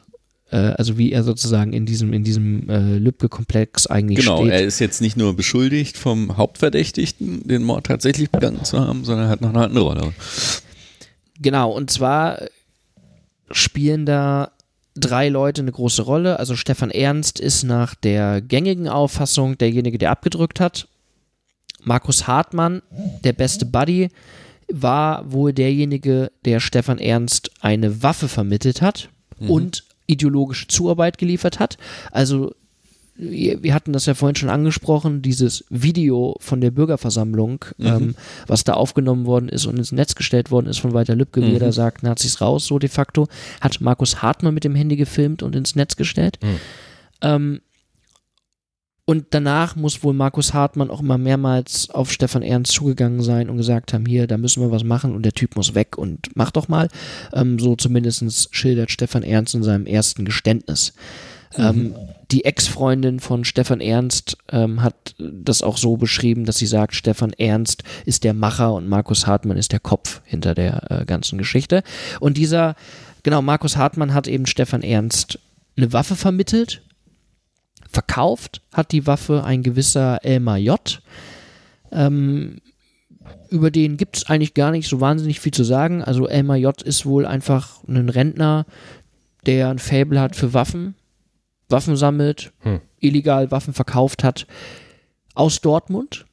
äh, also wie er sozusagen in diesem, in diesem äh, Lübcke-Komplex eigentlich genau, steht. Genau, er ist jetzt nicht nur beschuldigt vom Hauptverdächtigten, den Mord tatsächlich begangen zu haben, sondern hat noch eine andere Rolle. Genau, und zwar spielen da drei Leute eine große Rolle. Also Stefan Ernst ist nach der gängigen Auffassung derjenige, der abgedrückt hat. Markus Hartmann, der beste Buddy, war wohl derjenige, der Stefan Ernst eine Waffe vermittelt hat mhm. und ideologische Zuarbeit geliefert hat. Also wir hatten das ja vorhin schon angesprochen, dieses Video von der Bürgerversammlung, mhm. ähm, was da aufgenommen worden ist und ins Netz gestellt worden ist von Walter Lübcke, mhm. wie er da sagt, Nazis raus, so de facto, hat Markus Hartmann mit dem Handy gefilmt und ins Netz gestellt. Mhm. Ähm, und danach muss wohl Markus Hartmann auch immer mehrmals auf Stefan Ernst zugegangen sein und gesagt haben, hier, da müssen wir was machen und der Typ muss weg und mach doch mal. Ähm, so zumindest schildert Stefan Ernst in seinem ersten Geständnis. Mhm. Ähm, die Ex-Freundin von Stefan Ernst ähm, hat das auch so beschrieben, dass sie sagt, Stefan Ernst ist der Macher und Markus Hartmann ist der Kopf hinter der äh, ganzen Geschichte. Und dieser, genau, Markus Hartmann hat eben Stefan Ernst eine Waffe vermittelt verkauft hat die Waffe ein gewisser Elmar J. Ähm, über den gibt es eigentlich gar nicht so wahnsinnig viel zu sagen. Also Elmar J. ist wohl einfach ein Rentner, der ein Fable hat für Waffen, Waffen sammelt, hm. illegal Waffen verkauft hat, aus Dortmund.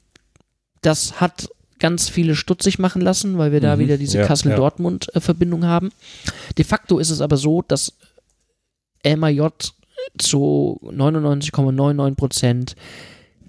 Das hat ganz viele stutzig machen lassen, weil wir mhm. da wieder diese ja, Kassel-Dortmund-Verbindung ja. haben. De facto ist es aber so, dass Elmar J zu 99,99 Prozent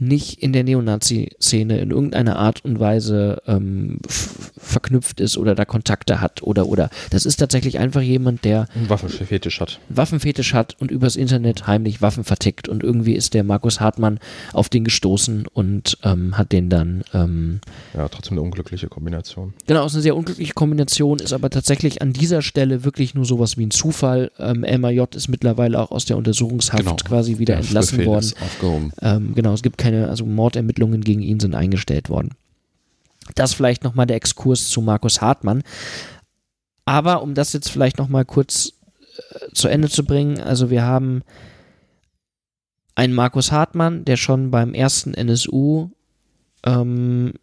nicht in der Neonazi-Szene in irgendeiner Art und Weise ähm, verknüpft ist oder da Kontakte hat oder oder das ist tatsächlich einfach jemand, der einen Waffenfetisch hat. Waffenfetisch hat und übers Internet heimlich Waffen vertickt und irgendwie ist der Markus Hartmann auf den gestoßen und ähm, hat den dann ähm, ja trotzdem eine unglückliche Kombination. Genau, ist eine sehr unglückliche Kombination, ist aber tatsächlich an dieser Stelle wirklich nur sowas wie ein Zufall. Ähm, J ist mittlerweile auch aus der Untersuchungshaft genau. quasi wieder der entlassen Befehl worden. Ähm, genau, es gibt keine, also Mordermittlungen gegen ihn sind eingestellt worden. Das vielleicht nochmal der Exkurs zu Markus Hartmann. Aber um das jetzt vielleicht nochmal kurz äh, zu Ende zu bringen, also wir haben einen Markus Hartmann, der schon beim ersten NSU ähm,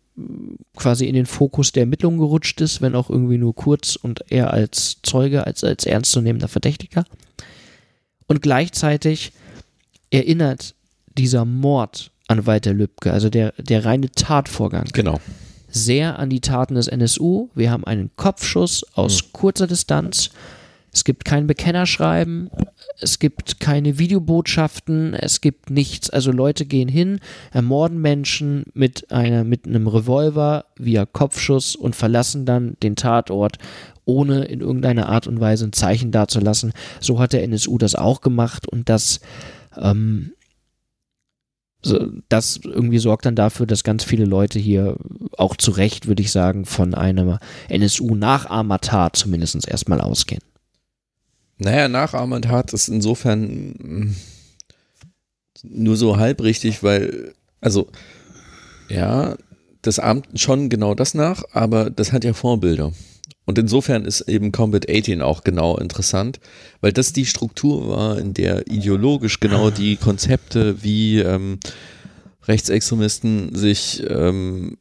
quasi in den Fokus der Ermittlungen gerutscht ist, wenn auch irgendwie nur kurz und er als Zeuge, als, als ernstzunehmender Verdächtiger. Und gleichzeitig erinnert dieser Mord an Walter Lübcke, also der, der reine Tatvorgang. Genau sehr an die Taten des NSU. Wir haben einen Kopfschuss aus mhm. kurzer Distanz. Es gibt kein Bekennerschreiben. es gibt keine Videobotschaften, es gibt nichts. Also Leute gehen hin, ermorden Menschen mit einer mit einem Revolver via Kopfschuss und verlassen dann den Tatort, ohne in irgendeiner Art und Weise ein Zeichen dazulassen. So hat der NSU das auch gemacht und das ähm, das irgendwie sorgt dann dafür, dass ganz viele Leute hier auch zu Recht, würde ich sagen, von einer NSU-Nachahmertat zumindest erstmal ausgehen. Naja, Nachahmertat ist insofern mm, nur so halb richtig, weil, also, ja, das ahmt schon genau das nach, aber das hat ja Vorbilder. Und insofern ist eben Combat 18 auch genau interessant, weil das die Struktur war, in der ideologisch genau die Konzepte wie ähm, Rechtsextremisten sich ähm,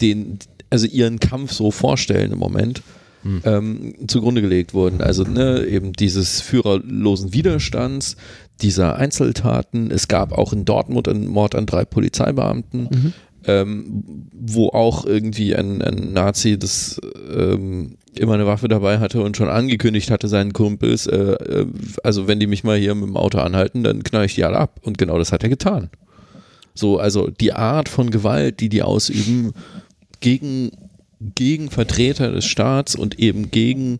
den, also ihren Kampf so vorstellen im Moment, hm. ähm, zugrunde gelegt wurden. Also ne, eben dieses führerlosen Widerstands, dieser Einzeltaten. Es gab auch in Dortmund einen Mord an drei Polizeibeamten. Mhm ähm, wo auch irgendwie ein, ein Nazi das ähm, immer eine Waffe dabei hatte und schon angekündigt hatte seinen Kumpels, äh, äh, also wenn die mich mal hier mit dem Auto anhalten, dann knall ich die alle ab. Und genau das hat er getan. So, also die Art von Gewalt, die die ausüben gegen, gegen Vertreter des Staats und eben gegen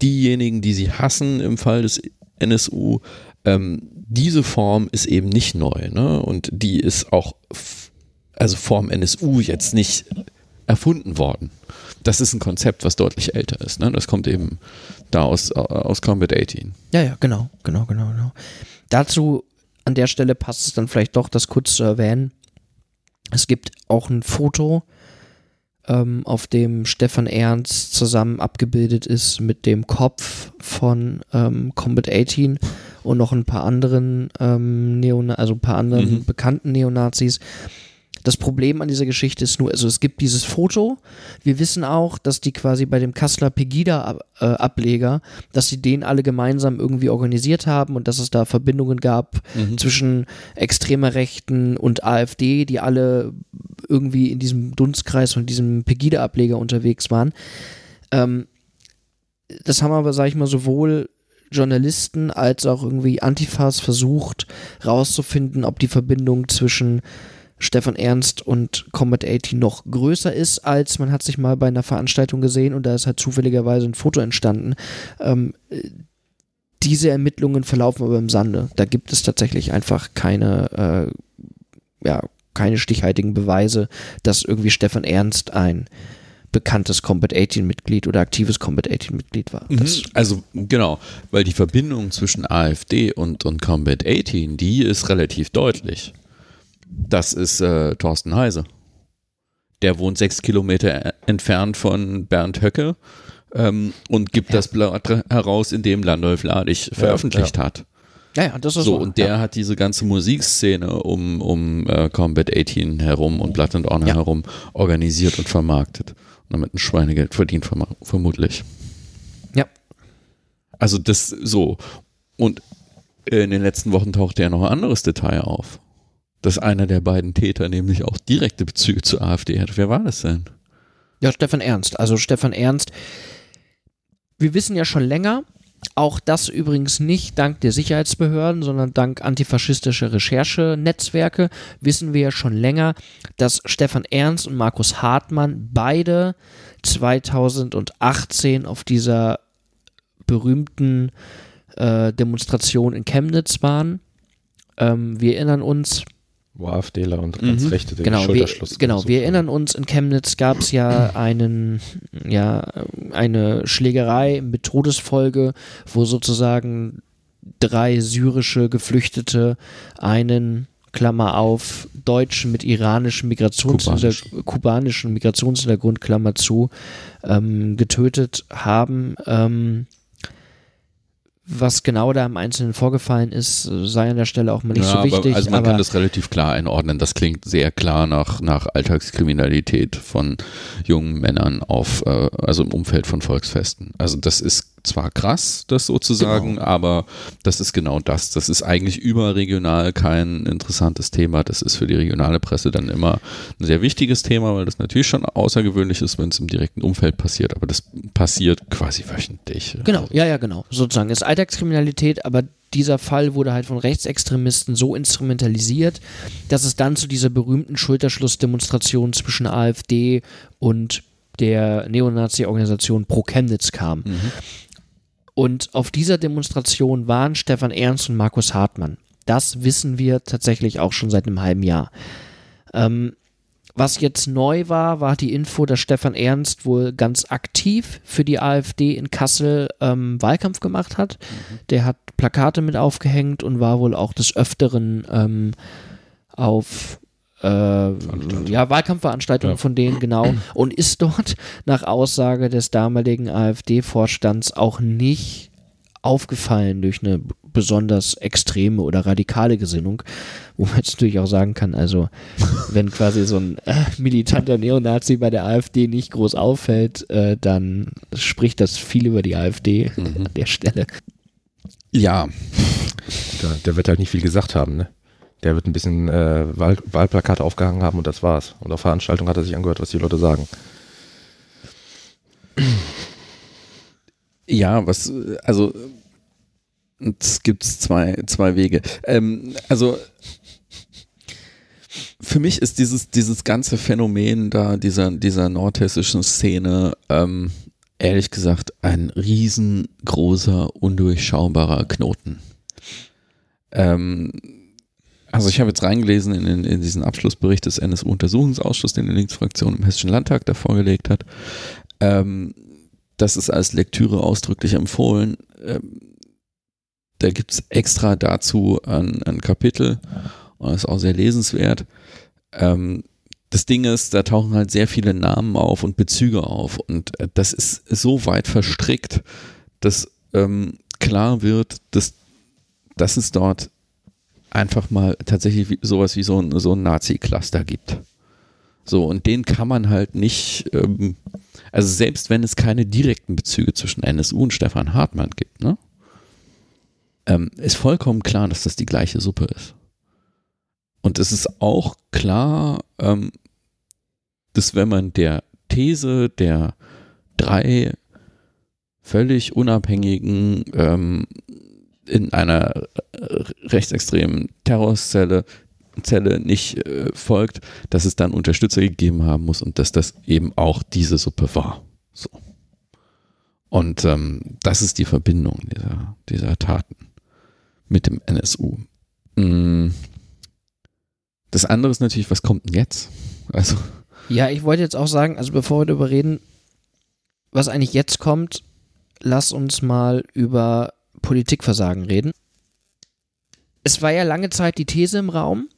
diejenigen, die sie hassen im Fall des NSU, ähm, diese Form ist eben nicht neu. Ne? Und die ist auch also vorm NSU jetzt nicht erfunden worden. Das ist ein Konzept, was deutlich älter ist. Ne? Das kommt eben da aus, aus Combat 18. Ja, ja, genau, genau, genau, genau. Dazu an der Stelle passt es dann vielleicht doch, das kurz zu erwähnen. Es gibt auch ein Foto, ähm, auf dem Stefan Ernst zusammen abgebildet ist mit dem Kopf von ähm, Combat 18 und noch ein paar anderen ähm, Neona also ein paar anderen mhm. bekannten Neonazis. Das Problem an dieser Geschichte ist nur, also es gibt dieses Foto. Wir wissen auch, dass die quasi bei dem Kasseler Pegida-Ableger, dass sie den alle gemeinsam irgendwie organisiert haben und dass es da Verbindungen gab mhm. zwischen extremer Rechten und AfD, die alle irgendwie in diesem Dunstkreis von diesem Pegida-Ableger unterwegs waren. Ähm, das haben aber, sag ich mal, sowohl Journalisten als auch irgendwie Antifas versucht rauszufinden, ob die Verbindung zwischen Stefan Ernst und Combat 80 noch größer ist, als man hat sich mal bei einer Veranstaltung gesehen und da ist halt zufälligerweise ein Foto entstanden. Ähm, diese Ermittlungen verlaufen aber im Sande. Da gibt es tatsächlich einfach keine, äh, ja, keine stichhaltigen Beweise, dass irgendwie Stefan Ernst ein bekanntes Combat 18 Mitglied oder aktives Combat 18 Mitglied war. Mhm, also genau, weil die Verbindung zwischen AfD und, und Combat 18, die ist relativ deutlich. Das ist äh, Thorsten Heise. Der wohnt sechs Kilometer entfernt von Bernd Höcke ähm, und gibt ja. das Blatt heraus, in dem Landolf Ladig veröffentlicht ja. hat. Ja, ja, das ist so. Und der ja. hat diese ganze Musikszene um, um äh, Combat 18 herum und Blood and Honor herum organisiert und vermarktet. Und damit ein Schweinegeld verdient, verm vermutlich. Ja. Also das so. Und in den letzten Wochen tauchte ja noch ein anderes Detail auf dass einer der beiden Täter nämlich auch direkte Bezüge zur AfD hat. Wer war das denn? Ja, Stefan Ernst. Also Stefan Ernst, wir wissen ja schon länger, auch das übrigens nicht dank der Sicherheitsbehörden, sondern dank antifaschistischer Recherchenetzwerke, wissen wir ja schon länger, dass Stefan Ernst und Markus Hartmann beide 2018 auf dieser berühmten äh, Demonstration in Chemnitz waren. Ähm, wir erinnern uns, wo AfDler und ganz mhm. Rechte den genau, Schulterschluss wir, Genau, wir erinnern uns, in Chemnitz gab es ja einen, ja, eine Schlägerei mit Todesfolge, wo sozusagen drei syrische Geflüchtete einen Klammer auf, Deutschen mit iranischem Migrationshintergrund, kubanischen Migrationshintergrund, Klammer zu, ähm, getötet haben. Ähm, was genau da im Einzelnen vorgefallen ist, sei an der Stelle auch mal nicht ja, so wichtig. Aber, also man kann das relativ klar einordnen. Das klingt sehr klar nach, nach Alltagskriminalität von jungen Männern auf, äh, also im Umfeld von Volksfesten. Also das ist zwar krass, das sozusagen, genau. aber das ist genau das. Das ist eigentlich überregional kein interessantes Thema. Das ist für die regionale Presse dann immer ein sehr wichtiges Thema, weil das natürlich schon außergewöhnlich ist, wenn es im direkten Umfeld passiert. Aber das passiert quasi wöchentlich. Genau, ja, ja, genau. Sozusagen ist Alltagskriminalität, aber dieser Fall wurde halt von Rechtsextremisten so instrumentalisiert, dass es dann zu dieser berühmten Schulterschlussdemonstration zwischen AfD und der Neonazi-Organisation Pro Chemnitz kam. Mhm. Und auf dieser Demonstration waren Stefan Ernst und Markus Hartmann. Das wissen wir tatsächlich auch schon seit einem halben Jahr. Ähm, was jetzt neu war, war die Info, dass Stefan Ernst wohl ganz aktiv für die AfD in Kassel ähm, Wahlkampf gemacht hat. Mhm. Der hat Plakate mit aufgehängt und war wohl auch des Öfteren ähm, auf äh, ja, Wahlkampfveranstaltungen ja. von denen, genau. Und ist dort nach Aussage des damaligen AfD-Vorstands auch nicht aufgefallen durch eine besonders extreme oder radikale Gesinnung, wo man jetzt natürlich auch sagen kann, also wenn quasi so ein äh, militanter Neonazi bei der AfD nicht groß auffällt, äh, dann spricht das viel über die AfD mhm. an der Stelle. Ja. Der, der wird halt nicht viel gesagt haben, ne? Der wird ein bisschen äh, Wahl, Wahlplakate aufgehangen haben und das war's. Und auf Veranstaltung hat er sich angehört, was die Leute sagen. Ja, was, also es gibt zwei, zwei Wege. Ähm, also für mich ist dieses, dieses ganze Phänomen da, dieser, dieser nordhessischen Szene, ähm, ehrlich gesagt, ein riesengroßer, undurchschaubarer Knoten. Ähm, also ich habe jetzt reingelesen in, in, in, diesen Abschlussbericht des NSU-Untersuchungsausschusses, den die Linksfraktion im Hessischen Landtag da vorgelegt hat. Ähm, das ist als Lektüre ausdrücklich empfohlen. Ähm, da gibt es extra dazu ein, ein Kapitel und das ist auch sehr lesenswert. Ähm, das Ding ist, da tauchen halt sehr viele Namen auf und Bezüge auf und äh, das ist so weit verstrickt, dass ähm, klar wird, dass, dass es dort einfach mal tatsächlich sowas wie so ein, so ein Nazi-Cluster gibt. So, und den kann man halt nicht, ähm, also selbst wenn es keine direkten Bezüge zwischen NSU und Stefan Hartmann gibt, ne? ähm, ist vollkommen klar, dass das die gleiche Suppe ist. Und es ist auch klar, ähm, dass wenn man der These der drei völlig unabhängigen, ähm, in einer äh, rechtsextremen Terrorzelle Zelle nicht äh, folgt, dass es dann Unterstützer gegeben haben muss und dass das eben auch diese Suppe war. So. Und ähm, das ist die Verbindung dieser, dieser Taten mit dem NSU. Mm. Das andere ist natürlich, was kommt denn jetzt? Also. Ja, ich wollte jetzt auch sagen, also bevor wir darüber reden, was eigentlich jetzt kommt, lass uns mal über Politikversagen reden. Es war ja lange Zeit die These im Raum,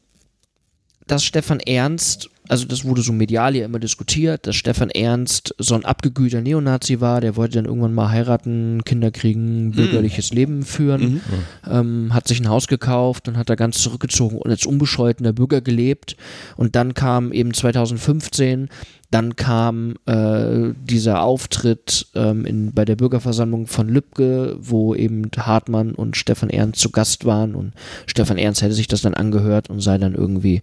dass Stefan Ernst also das wurde so medial ja immer diskutiert, dass Stefan Ernst so ein abgegüter Neonazi war, der wollte dann irgendwann mal heiraten, Kinder kriegen, mhm. bürgerliches mhm. Leben führen, mhm. ähm, hat sich ein Haus gekauft und hat da ganz zurückgezogen und als unbescholtener Bürger gelebt. Und dann kam eben 2015 dann kam äh, dieser Auftritt ähm, in, bei der Bürgerversammlung von Lübcke, wo eben Hartmann und Stefan Ernst zu Gast waren. Und Stefan Ernst hätte sich das dann angehört und sei dann irgendwie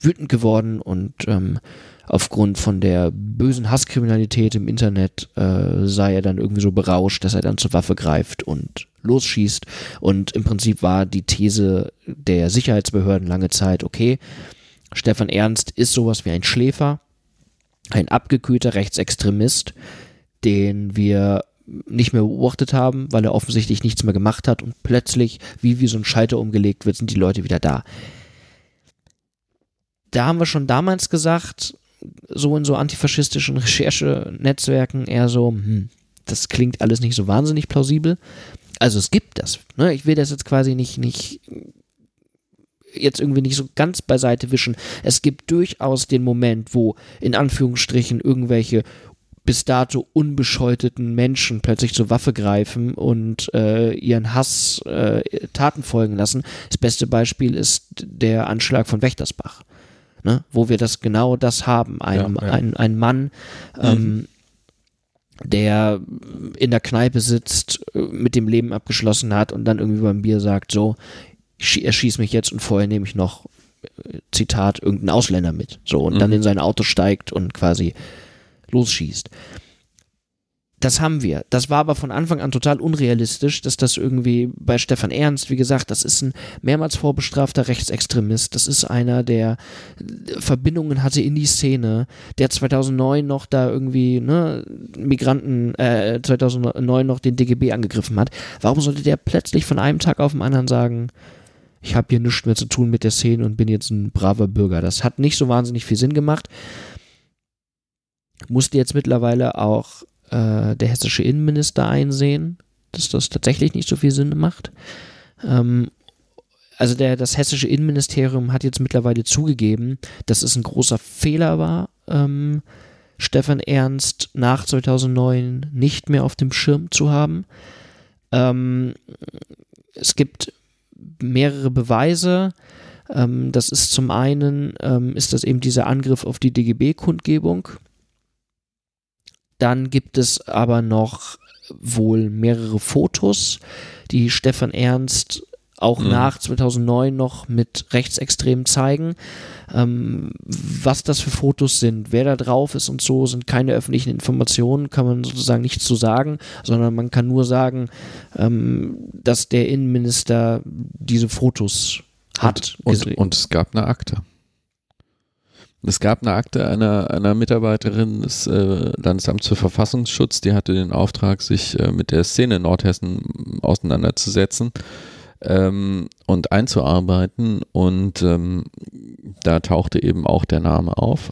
wütend geworden. Und ähm, aufgrund von der bösen Hasskriminalität im Internet äh, sei er dann irgendwie so berauscht, dass er dann zur Waffe greift und losschießt. Und im Prinzip war die These der Sicherheitsbehörden lange Zeit, okay, Stefan Ernst ist sowas wie ein Schläfer, ein abgekühlter Rechtsextremist, den wir nicht mehr beobachtet haben, weil er offensichtlich nichts mehr gemacht hat und plötzlich, wie wie so ein Schalter umgelegt wird, sind die Leute wieder da da haben wir schon damals gesagt, so in so antifaschistischen Recherchenetzwerken eher so, hm, das klingt alles nicht so wahnsinnig plausibel. Also es gibt das. Ne? Ich will das jetzt quasi nicht, nicht jetzt irgendwie nicht so ganz beiseite wischen. Es gibt durchaus den Moment, wo in Anführungsstrichen irgendwelche bis dato unbescholteten Menschen plötzlich zur Waffe greifen und äh, ihren Hass äh, Taten folgen lassen. Das beste Beispiel ist der Anschlag von Wächtersbach ne? wo wir das genau das haben. Ein, ja, ja. ein, ein Mann, ähm, mhm. der in der Kneipe sitzt, mit dem Leben abgeschlossen hat und dann irgendwie beim Bier sagt, so, er schießt mich jetzt und vorher nehme ich noch, äh, Zitat, irgendeinen Ausländer mit. So, und mhm. dann in sein Auto steigt und quasi losschießt das haben wir. Das war aber von Anfang an total unrealistisch, dass das irgendwie bei Stefan Ernst, wie gesagt, das ist ein mehrmals vorbestrafter Rechtsextremist. Das ist einer, der Verbindungen hatte in die Szene, der 2009 noch da irgendwie ne, Migranten, äh, 2009 noch den DGB angegriffen hat. Warum sollte der plötzlich von einem Tag auf den anderen sagen, ich habe hier nichts mehr zu tun mit der Szene und bin jetzt ein braver Bürger? Das hat nicht so wahnsinnig viel Sinn gemacht musste jetzt mittlerweile auch äh, der hessische Innenminister einsehen, dass das tatsächlich nicht so viel Sinn macht. Ähm, also der, das hessische Innenministerium hat jetzt mittlerweile zugegeben, dass es ein großer Fehler war, ähm, Stefan Ernst nach 2009 nicht mehr auf dem Schirm zu haben. Ähm, es gibt mehrere Beweise. Ähm, das ist zum einen, ähm, ist das eben dieser Angriff auf die DGB-Kundgebung, dann gibt es aber noch wohl mehrere Fotos, die Stefan Ernst auch mhm. nach 2009 noch mit Rechtsextremen zeigen. Ähm, was das für Fotos sind, wer da drauf ist und so, sind keine öffentlichen Informationen, kann man sozusagen nichts zu sagen, sondern man kann nur sagen, ähm, dass der Innenminister diese Fotos hat. Und, und, und es gab eine Akte. Es gab eine Akte einer, einer Mitarbeiterin des äh, Landesamts für Verfassungsschutz, die hatte den Auftrag, sich äh, mit der Szene in Nordhessen auseinanderzusetzen ähm, und einzuarbeiten. Und ähm, da tauchte eben auch der Name auf.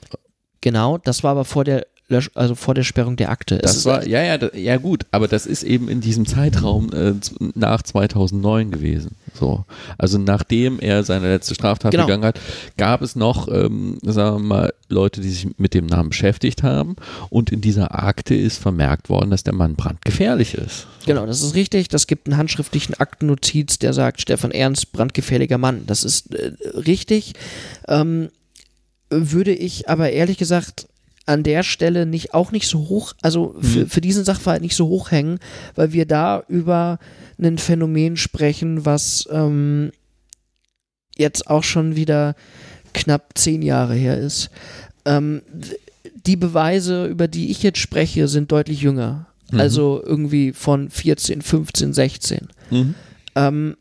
Genau, das war aber vor der Lösch also vor der Sperrung der Akte. Das war, ja, ja, ja gut, aber das ist eben in diesem Zeitraum äh, nach 2009 gewesen. So. Also nachdem er seine letzte Straftat genau. begangen hat, gab es noch, ähm, sagen wir mal, Leute, die sich mit dem Namen beschäftigt haben und in dieser Akte ist vermerkt worden, dass der Mann brandgefährlich ist. So. Genau, das ist richtig. Das gibt einen handschriftlichen Aktennotiz, der sagt, Stefan Ernst, brandgefährlicher Mann. Das ist äh, richtig. Ähm, würde ich aber ehrlich gesagt an der Stelle nicht auch nicht so hoch, also für, mhm. für diesen Sachverhalt nicht so hoch hängen, weil wir da über ein Phänomen sprechen, was ähm, jetzt auch schon wieder knapp zehn Jahre her ist. Ähm, die Beweise, über die ich jetzt spreche, sind deutlich jünger. Mhm. Also irgendwie von 14, 15, 16. Mhm. Ähm,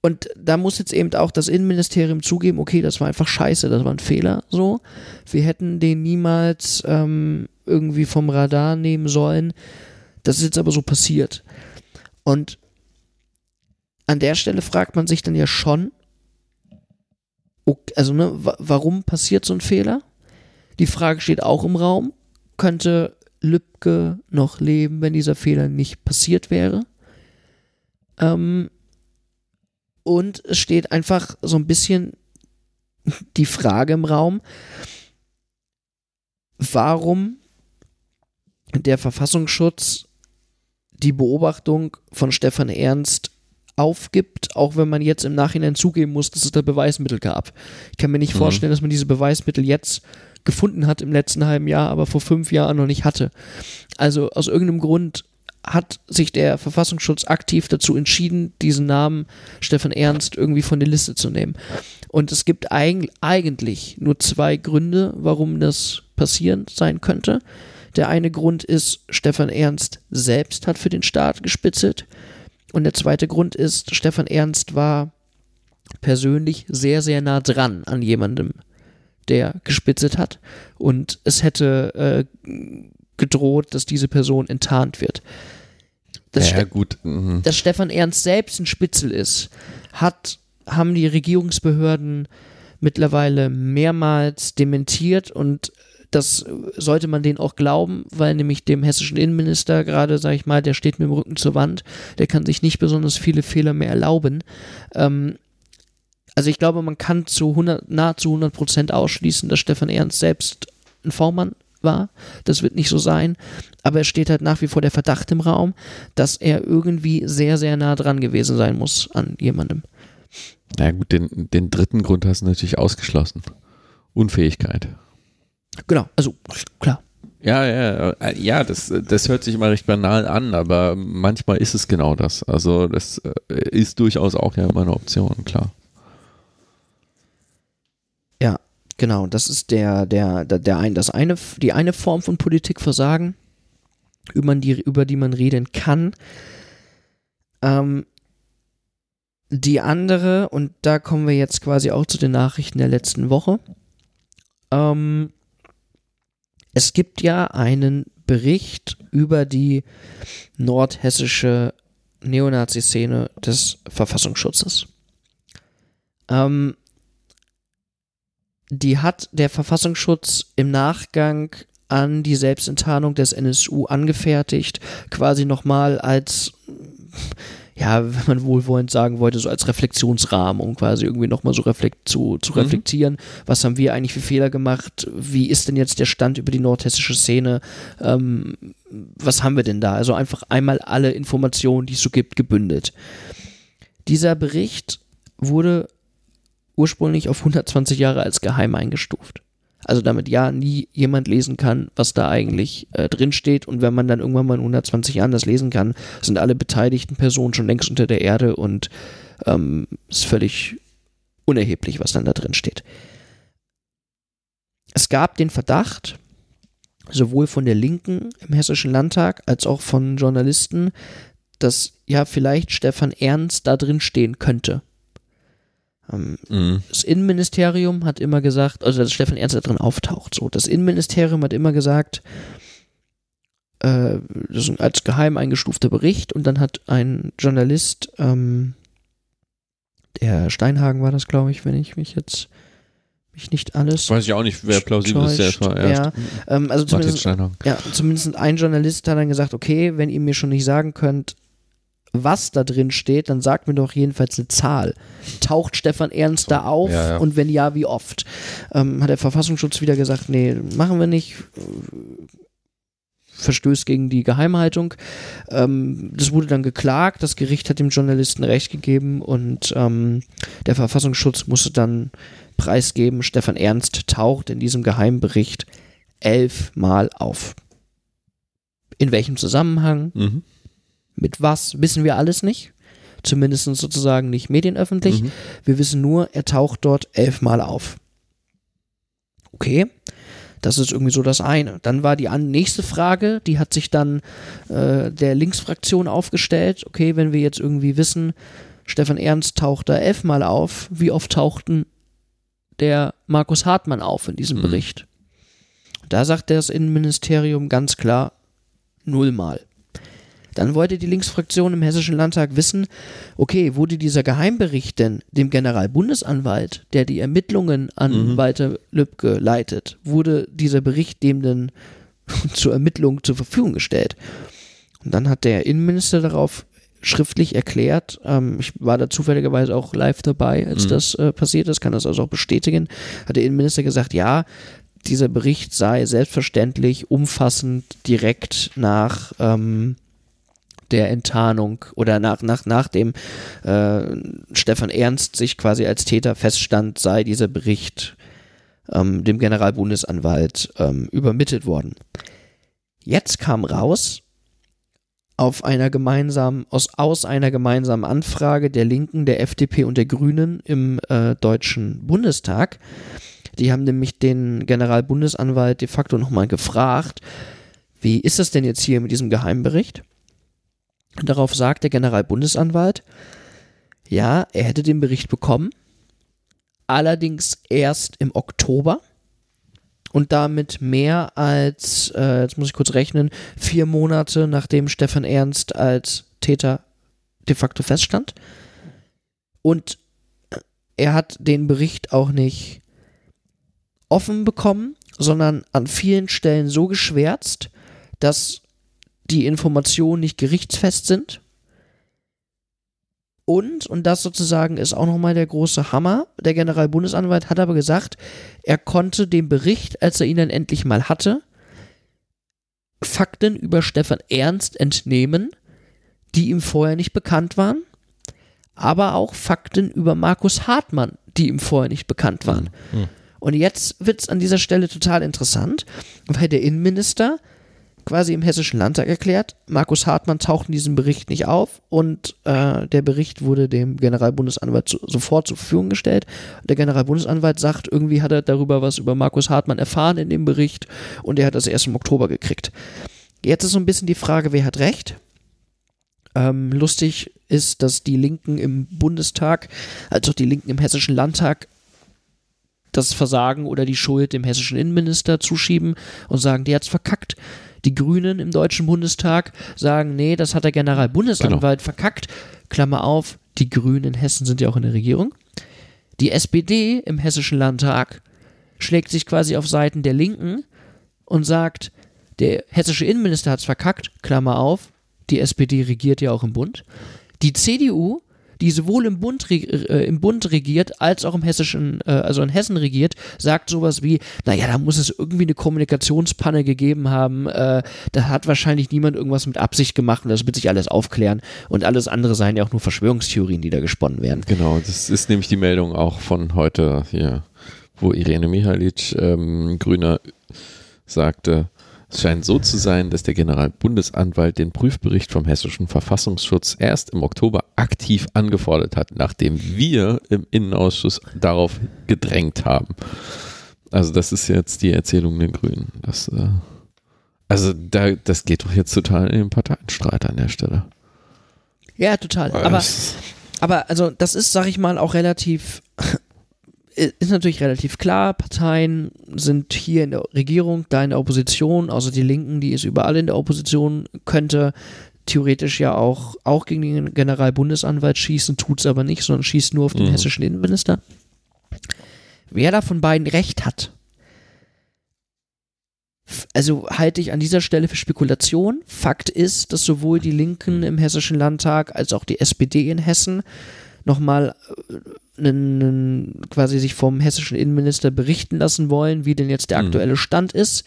und da muss jetzt eben auch das Innenministerium zugeben, okay, das war einfach scheiße, das war ein Fehler, so. Wir hätten den niemals ähm, irgendwie vom Radar nehmen sollen. Das ist jetzt aber so passiert. Und an der Stelle fragt man sich dann ja schon, okay, also ne, warum passiert so ein Fehler? Die Frage steht auch im Raum, könnte Lübcke noch leben, wenn dieser Fehler nicht passiert wäre? Ähm, und es steht einfach so ein bisschen die Frage im Raum, warum der Verfassungsschutz die Beobachtung von Stefan Ernst aufgibt, auch wenn man jetzt im Nachhinein zugeben muss, dass es da Beweismittel gab. Ich kann mir nicht mhm. vorstellen, dass man diese Beweismittel jetzt gefunden hat im letzten halben Jahr, aber vor fünf Jahren noch nicht hatte. Also aus irgendeinem Grund hat sich der Verfassungsschutz aktiv dazu entschieden, diesen Namen Stefan Ernst irgendwie von der Liste zu nehmen. Und es gibt eigentlich nur zwei Gründe, warum das passieren sein könnte. Der eine Grund ist, Stefan Ernst selbst hat für den Staat gespitzelt. Und der zweite Grund ist, Stefan Ernst war persönlich sehr, sehr nah dran an jemandem, der gespitzelt hat. Und es hätte äh, gedroht, dass diese Person enttarnt wird. Dass, ja, gut. Mhm. dass Stefan Ernst selbst ein Spitzel ist, hat, haben die Regierungsbehörden mittlerweile mehrmals dementiert und das sollte man denen auch glauben, weil nämlich dem hessischen Innenminister gerade, sage ich mal, der steht mit dem Rücken zur Wand, der kann sich nicht besonders viele Fehler mehr erlauben. Ähm, also ich glaube, man kann zu 100, nahezu 100 Prozent ausschließen, dass Stefan Ernst selbst ein V-Mann war. Das wird nicht so sein. Aber es steht halt nach wie vor der Verdacht im Raum, dass er irgendwie sehr, sehr nah dran gewesen sein muss an jemandem. Na ja, gut, den, den dritten Grund hast du natürlich ausgeschlossen. Unfähigkeit. Genau, also klar. Ja, ja, äh, ja, das, das hört sich immer recht banal an, aber manchmal ist es genau das. Also das äh, ist durchaus auch ja immer eine Option, klar. Ja, genau. Das ist der, der, der, der ein, das eine, die eine Form von Politikversagen, über die, über die man reden kann. Ähm, die andere, und da kommen wir jetzt quasi auch zu den Nachrichten der letzten Woche. Ähm, es gibt ja einen Bericht über die nordhessische Neonazi-Szene des Verfassungsschutzes. Ähm, die hat der Verfassungsschutz im Nachgang an die Selbstenttarnung des NSU angefertigt, quasi nochmal als ja, wenn man wohlwollend sagen wollte, so als Reflexionsrahmen, um quasi irgendwie nochmal so reflekt zu, zu mhm. reflektieren. Was haben wir eigentlich für Fehler gemacht? Wie ist denn jetzt der Stand über die nordhessische Szene? Ähm, was haben wir denn da? Also einfach einmal alle Informationen, die es so gibt, gebündelt. Dieser Bericht wurde ursprünglich auf 120 Jahre als geheim eingestuft. Also damit ja nie jemand lesen kann, was da eigentlich äh, drin steht. Und wenn man dann irgendwann mal in 120 Jahren das lesen kann, sind alle beteiligten Personen schon längst unter der Erde und ähm, ist völlig unerheblich, was dann da drin steht. Es gab den Verdacht, sowohl von der Linken im Hessischen Landtag als auch von Journalisten, dass ja vielleicht Stefan Ernst da drin stehen könnte. Ähm, mhm. Das Innenministerium hat immer gesagt, also dass Stefan Ernst da drin auftaucht. So, das Innenministerium hat immer gesagt, äh, das ist als geheim eingestufter Bericht und dann hat ein Journalist, ähm, der Steinhagen war das, glaube ich, wenn ich mich jetzt mich nicht alles. Weiß ich auch nicht, wer plausibel ist, der war erst. Ja, ähm, also zumindest, ja, zumindest ein Journalist hat dann gesagt, okay, wenn ihr mir schon nicht sagen könnt, was da drin steht, dann sagt mir doch jedenfalls eine Zahl. Taucht Stefan Ernst da auf ja, ja. und wenn ja, wie oft? Ähm, hat der Verfassungsschutz wieder gesagt, nee, machen wir nicht. Verstößt gegen die Geheimhaltung. Ähm, das wurde dann geklagt, das Gericht hat dem Journalisten Recht gegeben und ähm, der Verfassungsschutz musste dann preisgeben, Stefan Ernst taucht in diesem Geheimbericht elfmal auf. In welchem Zusammenhang? Mhm mit was wissen wir alles nicht. Zumindest sozusagen nicht medienöffentlich. Mhm. Wir wissen nur, er taucht dort elfmal auf. Okay. Das ist irgendwie so das eine. Dann war die nächste Frage, die hat sich dann äh, der Linksfraktion aufgestellt. Okay, wenn wir jetzt irgendwie wissen, Stefan Ernst taucht da elfmal auf, wie oft tauchten der Markus Hartmann auf in diesem mhm. Bericht? Da sagt das Innenministerium ganz klar nullmal. Dann wollte die Linksfraktion im Hessischen Landtag wissen, okay, wurde dieser Geheimbericht denn dem Generalbundesanwalt, der die Ermittlungen an mhm. Walter Lübcke leitet, wurde dieser Bericht dem denn zur Ermittlung zur Verfügung gestellt? Und dann hat der Innenminister darauf schriftlich erklärt, ähm, ich war da zufälligerweise auch live dabei, als mhm. das äh, passiert ist, kann das also auch bestätigen, hat der Innenminister gesagt, ja, dieser Bericht sei selbstverständlich umfassend direkt nach ähm, der Enttarnung oder nach, nach, nachdem äh, Stefan Ernst sich quasi als Täter feststand, sei dieser Bericht ähm, dem Generalbundesanwalt ähm, übermittelt worden. Jetzt kam raus, auf einer gemeinsamen, aus, aus einer gemeinsamen Anfrage der Linken, der FDP und der Grünen im äh, Deutschen Bundestag. Die haben nämlich den Generalbundesanwalt de facto nochmal gefragt, wie ist das denn jetzt hier mit diesem Geheimbericht? Darauf sagt der Generalbundesanwalt, ja, er hätte den Bericht bekommen, allerdings erst im Oktober und damit mehr als, äh, jetzt muss ich kurz rechnen, vier Monate nachdem Stefan Ernst als Täter de facto feststand. Und er hat den Bericht auch nicht offen bekommen, sondern an vielen Stellen so geschwärzt, dass die Informationen nicht gerichtsfest sind. Und, und das sozusagen ist auch nochmal der große Hammer, der Generalbundesanwalt hat aber gesagt, er konnte dem Bericht, als er ihn dann endlich mal hatte, Fakten über Stefan Ernst entnehmen, die ihm vorher nicht bekannt waren, aber auch Fakten über Markus Hartmann, die ihm vorher nicht bekannt waren. Mhm. Und jetzt wird es an dieser Stelle total interessant, weil der Innenminister quasi im Hessischen Landtag erklärt, Markus Hartmann taucht in diesem Bericht nicht auf und äh, der Bericht wurde dem Generalbundesanwalt zu, sofort zur Verfügung gestellt. Der Generalbundesanwalt sagt, irgendwie hat er darüber was über Markus Hartmann erfahren in dem Bericht und er hat das erst im Oktober gekriegt. Jetzt ist so ein bisschen die Frage, wer hat recht? Ähm, lustig ist, dass die Linken im Bundestag, als auch die Linken im Hessischen Landtag das Versagen oder die Schuld dem hessischen Innenminister zuschieben und sagen, der hat's verkackt. Die Grünen im Deutschen Bundestag sagen, nee, das hat der Generalbundesanwalt genau. verkackt. Klammer auf, die Grünen in Hessen sind ja auch in der Regierung. Die SPD im Hessischen Landtag schlägt sich quasi auf Seiten der Linken und sagt, der hessische Innenminister hat es verkackt, Klammer auf, die SPD regiert ja auch im Bund. Die CDU die sowohl im Bund, äh, im Bund regiert, als auch im hessischen, äh, also in Hessen regiert, sagt sowas wie, naja, da muss es irgendwie eine Kommunikationspanne gegeben haben, äh, da hat wahrscheinlich niemand irgendwas mit Absicht gemacht und das wird sich alles aufklären und alles andere seien ja auch nur Verschwörungstheorien, die da gesponnen werden. Genau, das ist nämlich die Meldung auch von heute hier, wo Irene Mihalic, ähm, Grüner, sagte, es scheint so zu sein, dass der Generalbundesanwalt den Prüfbericht vom hessischen Verfassungsschutz erst im Oktober aktiv angefordert hat, nachdem wir im Innenausschuss darauf gedrängt haben. Also das ist jetzt die Erzählung der Grünen. Das, äh, also da, das geht doch jetzt total in den Parteienstreit an der Stelle. Ja, total. Aber, aber also das ist, sag ich mal, auch relativ ist natürlich relativ klar, Parteien sind hier in der Regierung, da in der Opposition, außer die Linken, die ist überall in der Opposition, könnte theoretisch ja auch, auch gegen den Generalbundesanwalt schießen, tut es aber nicht, sondern schießt nur auf den mhm. hessischen Innenminister. Wer da von beiden recht hat, also halte ich an dieser Stelle für Spekulation. Fakt ist, dass sowohl die Linken im Hessischen Landtag als auch die SPD in Hessen nochmal einen, quasi sich vom hessischen Innenminister berichten lassen wollen, wie denn jetzt der mhm. aktuelle Stand ist.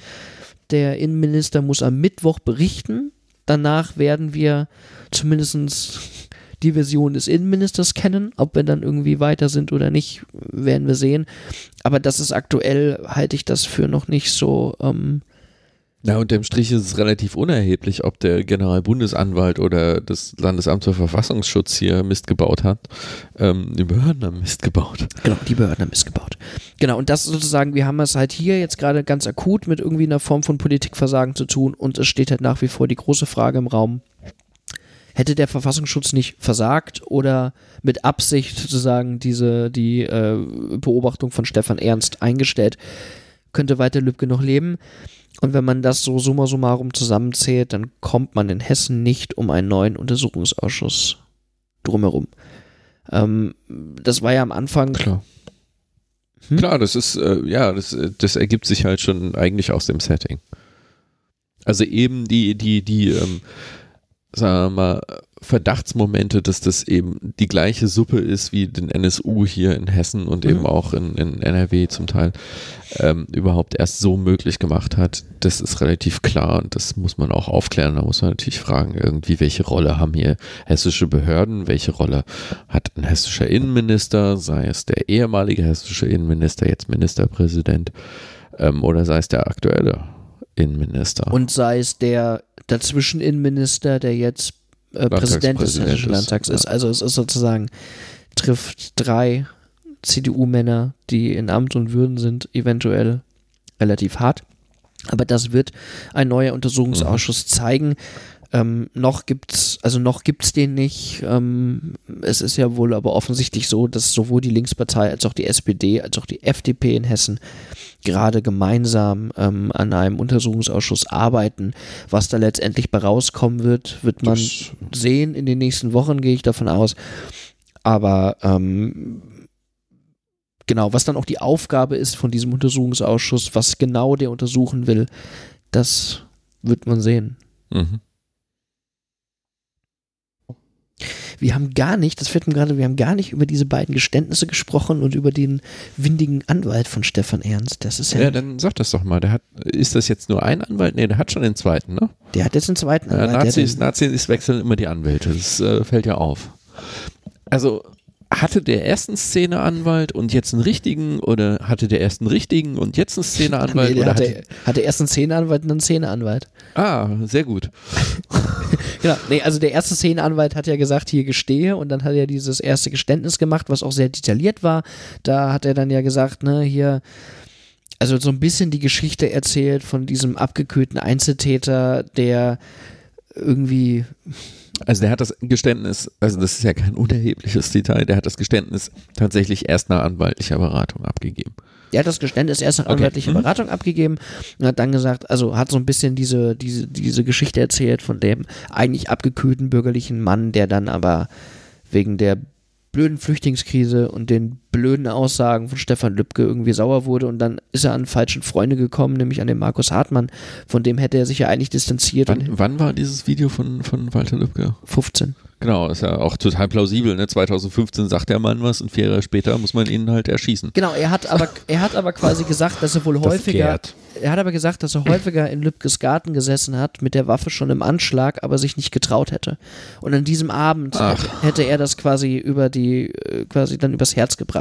Der Innenminister muss am Mittwoch berichten. Danach werden wir zumindest die Version des Innenministers kennen. Ob wir dann irgendwie weiter sind oder nicht, werden wir sehen. Aber das ist aktuell, halte ich das für noch nicht so ähm, na, unterm Strich ist es relativ unerheblich, ob der Generalbundesanwalt oder das Landesamt für Verfassungsschutz hier Mist gebaut hat. Ähm, die Behörden haben Mist gebaut. Genau, die Behörden haben Mist gebaut. Genau, und das sozusagen, wir haben es halt hier jetzt gerade ganz akut mit irgendwie einer Form von Politikversagen zu tun und es steht halt nach wie vor die große Frage im Raum. Hätte der Verfassungsschutz nicht versagt oder mit Absicht sozusagen diese, die äh, Beobachtung von Stefan Ernst eingestellt, könnte weiter Lübcke noch leben? Und wenn man das so summa summarum zusammenzählt, dann kommt man in Hessen nicht um einen neuen Untersuchungsausschuss drumherum. Ähm, das war ja am Anfang. Klar. Hm? Klar, das ist, äh, ja, das, das ergibt sich halt schon eigentlich aus dem Setting. Also eben die, die, die, ähm, sagen wir mal, Verdachtsmomente, dass das eben die gleiche Suppe ist wie den NSU hier in Hessen und mhm. eben auch in, in, NRW zum Teil ähm, überhaupt erst so möglich gemacht hat, das ist relativ klar und das muss man auch aufklären. Da muss man natürlich fragen, irgendwie, welche Rolle haben hier hessische Behörden, welche Rolle hat ein hessischer Innenminister, sei es der ehemalige hessische Innenminister, jetzt Ministerpräsident, ähm, oder sei es der aktuelle Innenminister. Und sei es der dazwischen Innenminister, der jetzt äh, Präsident des Hessischen Landtags ist. Ja. Also es ist sozusagen, trifft drei CDU-Männer, die in Amt und Würden sind, eventuell relativ hart. Aber das wird ein neuer Untersuchungsausschuss mhm. zeigen. Ähm, noch gibt's, also noch gibt's den nicht. Ähm, es ist ja wohl aber offensichtlich so, dass sowohl die Linkspartei als auch die SPD als auch die FDP in Hessen gerade gemeinsam ähm, an einem Untersuchungsausschuss arbeiten. Was da letztendlich bei rauskommen wird, wird man das sehen in den nächsten Wochen, gehe ich davon aus. Aber ähm, genau, was dann auch die Aufgabe ist von diesem Untersuchungsausschuss, was genau der untersuchen will, das wird man sehen. Mhm. Wir haben gar nicht, das fällt mir gerade, wir haben gar nicht über diese beiden Geständnisse gesprochen und über den windigen Anwalt von Stefan Ernst. Das ist ja. Ja, dann sag das doch mal. Der hat, ist das jetzt nur ein Anwalt? Nee, der hat schon den zweiten, ne? Der hat jetzt den zweiten Anwalt. Ja, Nazis, Nazis wechseln immer die Anwälte. Das äh, fällt ja auf. Also, hatte der ersten Szeneanwalt und jetzt einen richtigen oder hatte der ersten richtigen und jetzt einen Szeneanwalt? nee, oder hatte, hatte, hatte erst einen Szeneanwalt und einen Szeneanwalt. ah, sehr gut. Genau, nee, also der erste Szenenanwalt hat ja gesagt, hier gestehe und dann hat er dieses erste Geständnis gemacht, was auch sehr detailliert war. Da hat er dann ja gesagt, ne, hier, also so ein bisschen die Geschichte erzählt von diesem abgekühlten Einzeltäter, der irgendwie Also der hat das Geständnis, also das ist ja kein unerhebliches Detail, der hat das Geständnis tatsächlich erst nach anwaltlicher Beratung abgegeben. Er hat das Geständnis erst nach Okay. anwaltlicher Mhm. Beratung abgegeben und hat dann gesagt, also hat so ein bisschen diese, diese, diese Geschichte erzählt von dem eigentlich abgekühlten bürgerlichen Mann, der dann aber wegen der blöden Flüchtlingskrise und den blöden Aussagen von Stefan Lübcke irgendwie sauer wurde und dann ist er an falschen Freunde gekommen, nämlich an den Markus Hartmann, von dem hätte er sich ja eigentlich distanziert Wann, wann war dieses Video von, von Walter Lübcke? 15. Genau, ist ja auch total plausibel. Ne? 2015 sagt der Mann was und vier Jahre später muss man ihn halt erschießen. Genau, er hat aber er hat aber quasi gesagt, dass er wohl häufiger. Er hat aber gesagt, dass er häufiger in Lübkes Garten gesessen hat, mit der Waffe schon im Anschlag, aber sich nicht getraut hätte. Und an diesem Abend Ach. hätte, hätte er das quasi über die, äh, quasi dann übers Herz gebracht.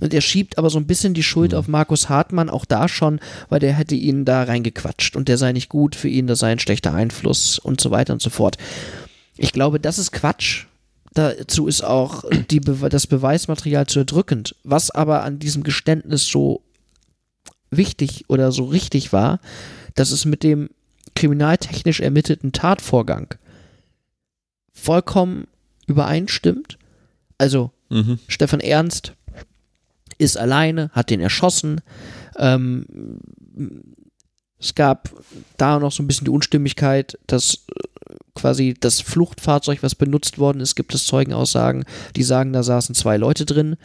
Und er schiebt aber so ein bisschen die Schuld auf Markus Hartmann, auch da schon, weil der hätte ihn da reingequatscht und der sei nicht gut für ihn, das sei ein schlechter Einfluss und so weiter und so fort. Ich glaube, das ist Quatsch. Dazu ist auch die Be das Beweismaterial zu erdrückend. Was aber an diesem Geständnis so wichtig oder so richtig war, dass es mit dem kriminaltechnisch ermittelten Tatvorgang vollkommen übereinstimmt. Also Mhm. Stefan Ernst ist alleine, hat den erschossen. Ähm, es gab da noch so ein bisschen die Unstimmigkeit, dass äh, quasi das Fluchtfahrzeug, was benutzt worden ist, gibt es Zeugenaussagen, die sagen, da saßen zwei Leute drin.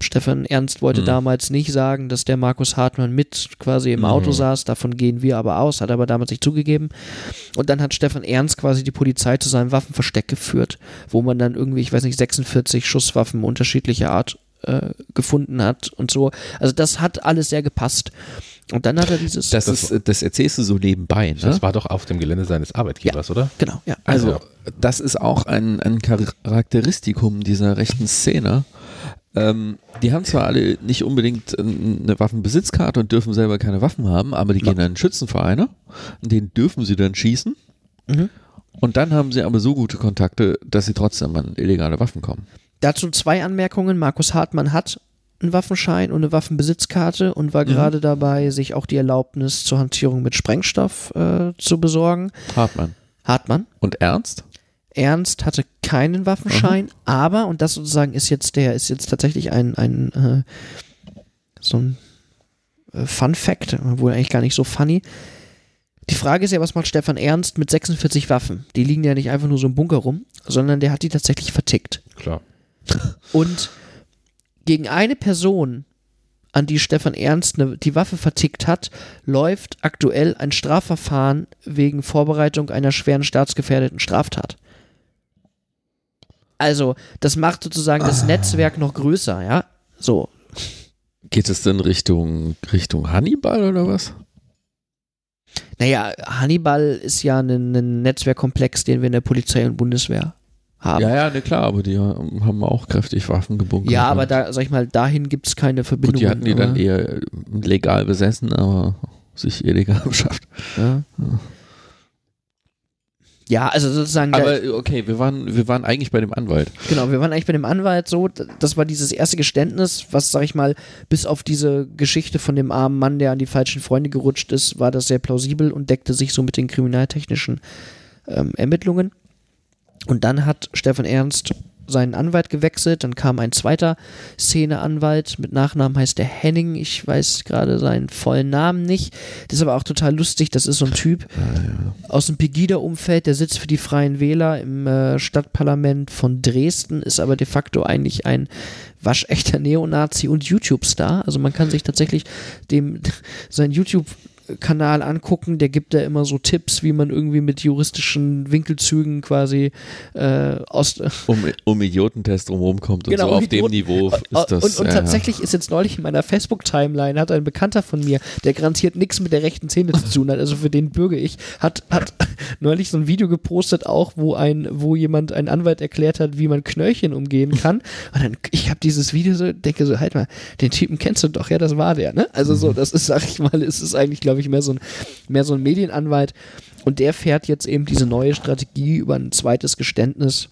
Stefan Ernst wollte Mhm. damals nicht sagen, dass der Markus Hartmann mit quasi im Auto Mhm. saß. Davon gehen wir aber aus, hat aber damals nicht zugegeben. Und dann hat Stefan Ernst quasi die Polizei zu seinem Waffenversteck geführt, wo man dann irgendwie, ich weiß nicht, 46 Schusswaffen unterschiedlicher Art äh, gefunden hat und so. Also das hat alles sehr gepasst. Und dann hat er dieses. Das, ist, das erzählst du so nebenbei. Ne? Das war doch auf dem Gelände seines Arbeitgebers, oder? genau, ja. Also, Ja. das ist auch ein, ein Charakteristikum dieser rechten Szene. Ähm, die haben zwar alle nicht unbedingt äh, eine Waffenbesitzkarte und dürfen selber keine Waffen haben, aber die gehen dann in Schützenvereine, in denen dürfen sie dann schießen. Mhm. Und dann haben sie aber so gute Kontakte, dass sie trotzdem an illegale Waffen kommen. Dazu zwei Anmerkungen. Markus Hartmann hat einen Waffenschein und eine Waffenbesitzkarte und war Mhm. gerade dabei, sich auch die Erlaubnis zur Hantierung mit Sprengstoff äh, zu besorgen. Hartmann. Hartmann. Und Ernst? Ernst hatte keinen Waffenschein, aber, und das sozusagen ist jetzt der, ist jetzt tatsächlich ein, ein äh, so ein äh, Fun Fact, wohl eigentlich gar nicht so funny. Die Frage ist ja, was macht Stefan Ernst mit 46 Waffen? Die liegen ja nicht einfach nur so im Bunker rum, sondern der hat die tatsächlich vertickt. Klar. Und gegen eine Person, an die Stefan Ernst ne, die Waffe vertickt hat, läuft aktuell ein Strafverfahren wegen Vorbereitung einer schweren staatsgefährdeten Straftat. Also, das macht sozusagen das Netzwerk noch größer, ja? So. Geht es denn Richtung, Richtung Hannibal oder was? Naja, Hannibal ist ja ein, ein Netzwerkkomplex, den wir in der Polizei und Bundeswehr haben. Ja, ja, ne, klar, aber die haben auch kräftig Waffen gebunkert. Ja, aber da, sag ich mal, dahin gibt es keine Gut, Verbindung. die hatten die dann eher legal besessen, aber sich illegal beschafft. Ja. ja, also sozusagen. Aber okay, wir waren, wir waren eigentlich bei dem Anwalt. Genau, wir waren eigentlich bei dem Anwalt so, das war dieses erste Geständnis, was, sag ich mal, bis auf diese Geschichte von dem armen Mann, der an die falschen Freunde gerutscht ist, war das sehr plausibel und deckte sich so mit den kriminaltechnischen ähm, Ermittlungen. Und dann hat Stefan Ernst seinen Anwalt gewechselt, dann kam ein zweiter Szeneanwalt, mit Nachnamen heißt der Henning, ich weiß gerade seinen vollen Namen nicht, das ist aber auch total lustig, das ist so ein Typ aus dem Pegida-Umfeld, der sitzt für die Freien Wähler im äh, Stadtparlament von Dresden, ist aber de facto eigentlich ein waschechter Neonazi und YouTube-Star. Also man kann sich tatsächlich dem sein YouTube YouTube-Kanal angucken, der gibt da immer so Tipps, wie man irgendwie mit juristischen Winkelzügen quasi äh, aus. Um, um Idiotentest drumherum kommt und genau, so auf dem Niveau ist das. Und, und äh, tatsächlich ist jetzt neulich in meiner Facebook-Timeline, hat ein Bekannter von mir, der garantiert nichts mit der rechten Szene zu tun hat, also für den bürge ich, hat, hat neulich so ein Video gepostet, auch wo ein, wo jemand, ein Anwalt erklärt hat, wie man Knöllchen umgehen kann. Und dann, ich habe dieses Video so, denke so, halt mal, den Typen kennst du doch, ja, das war der, ne? Also so, mhm. das ist, sag ich mal, ist es eigentlich, glaube ich, mehr so ein, mehr so ein Medienanwalt. Und der fährt jetzt eben diese neue Strategie über ein zweites Geständnis,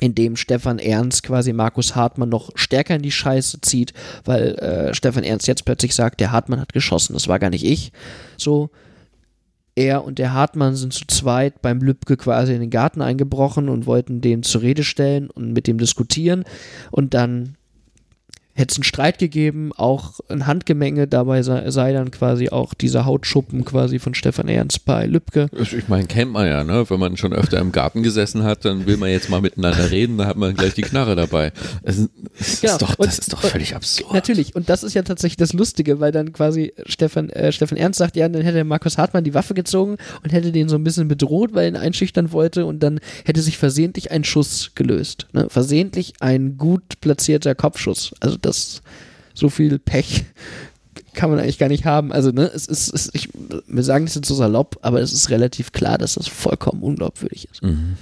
in dem Stefan Ernst quasi Markus Hartmann noch stärker in die Scheiße zieht, weil äh, Stefan Ernst jetzt plötzlich sagt, der Hartmann hat geschossen, das war gar nicht ich. So, er und der Hartmann sind zu zweit beim Lübcke quasi in den Garten eingebrochen und wollten den zur Rede stellen und mit dem diskutieren. Und dann hätte es einen Streit gegeben, auch ein Handgemenge, dabei sei, sei, dann quasi auch dieser Hautschuppen quasi von Stefan Ernst bei Lübcke. Ich meine, kennt man ja, ne? Wenn man schon öfter im Garten gesessen hat, dann will man jetzt mal miteinander reden, da hat man gleich die Knarre dabei. Das, das genau. ist, doch, das ist doch völlig absurd. Natürlich, und das ist ja tatsächlich das Lustige, weil dann quasi Stefan, äh, Stefan Ernst sagt, ja, dann hätte Markus Hartmann die Waffe gezogen und hätte den so ein bisschen bedroht, weil er ihn einschüchtern wollte und dann hätte sich versehentlich ein Schuss gelöst. Ne? Versehentlich ein gut platzierter Kopfschuss. Also das so viel Pech kann man eigentlich gar nicht haben. Also, ne, es ist, es, ich, wir sagen das jetzt so salopp, aber es ist relativ klar, dass das vollkommen unglaubwürdig ist. Mhm.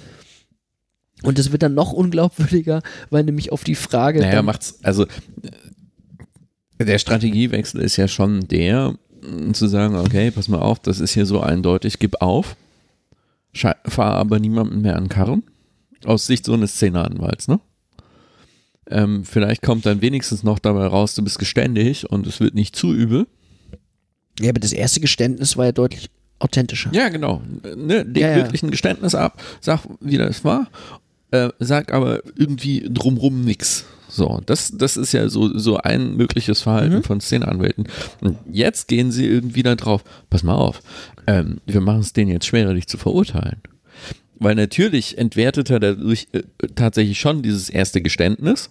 Und es wird dann noch unglaubwürdiger, weil nämlich auf die Frage. Naja, macht's, also der Strategiewechsel ist ja schon der, zu sagen, okay, pass mal auf, das ist hier so eindeutig, gib auf, fahr aber niemanden mehr an Karren. Aus Sicht so eines Szeneanwalts, ne? Ähm, vielleicht kommt dann wenigstens noch dabei raus, du bist geständig und es wird nicht zu übel. Ja, aber das erste Geständnis war ja deutlich authentischer. Ja, genau. Ne, leg ja, wirklich ein Geständnis ab, sag, wie das war, äh, sag aber irgendwie drumrum nichts. So, das, das ist ja so, so ein mögliches Verhalten mhm. von Szeneanwälten. Und jetzt gehen sie irgendwie da drauf, pass mal auf, ähm, wir machen es denen jetzt schwerer, dich zu verurteilen. Weil natürlich entwertet er dadurch äh, tatsächlich schon dieses erste Geständnis.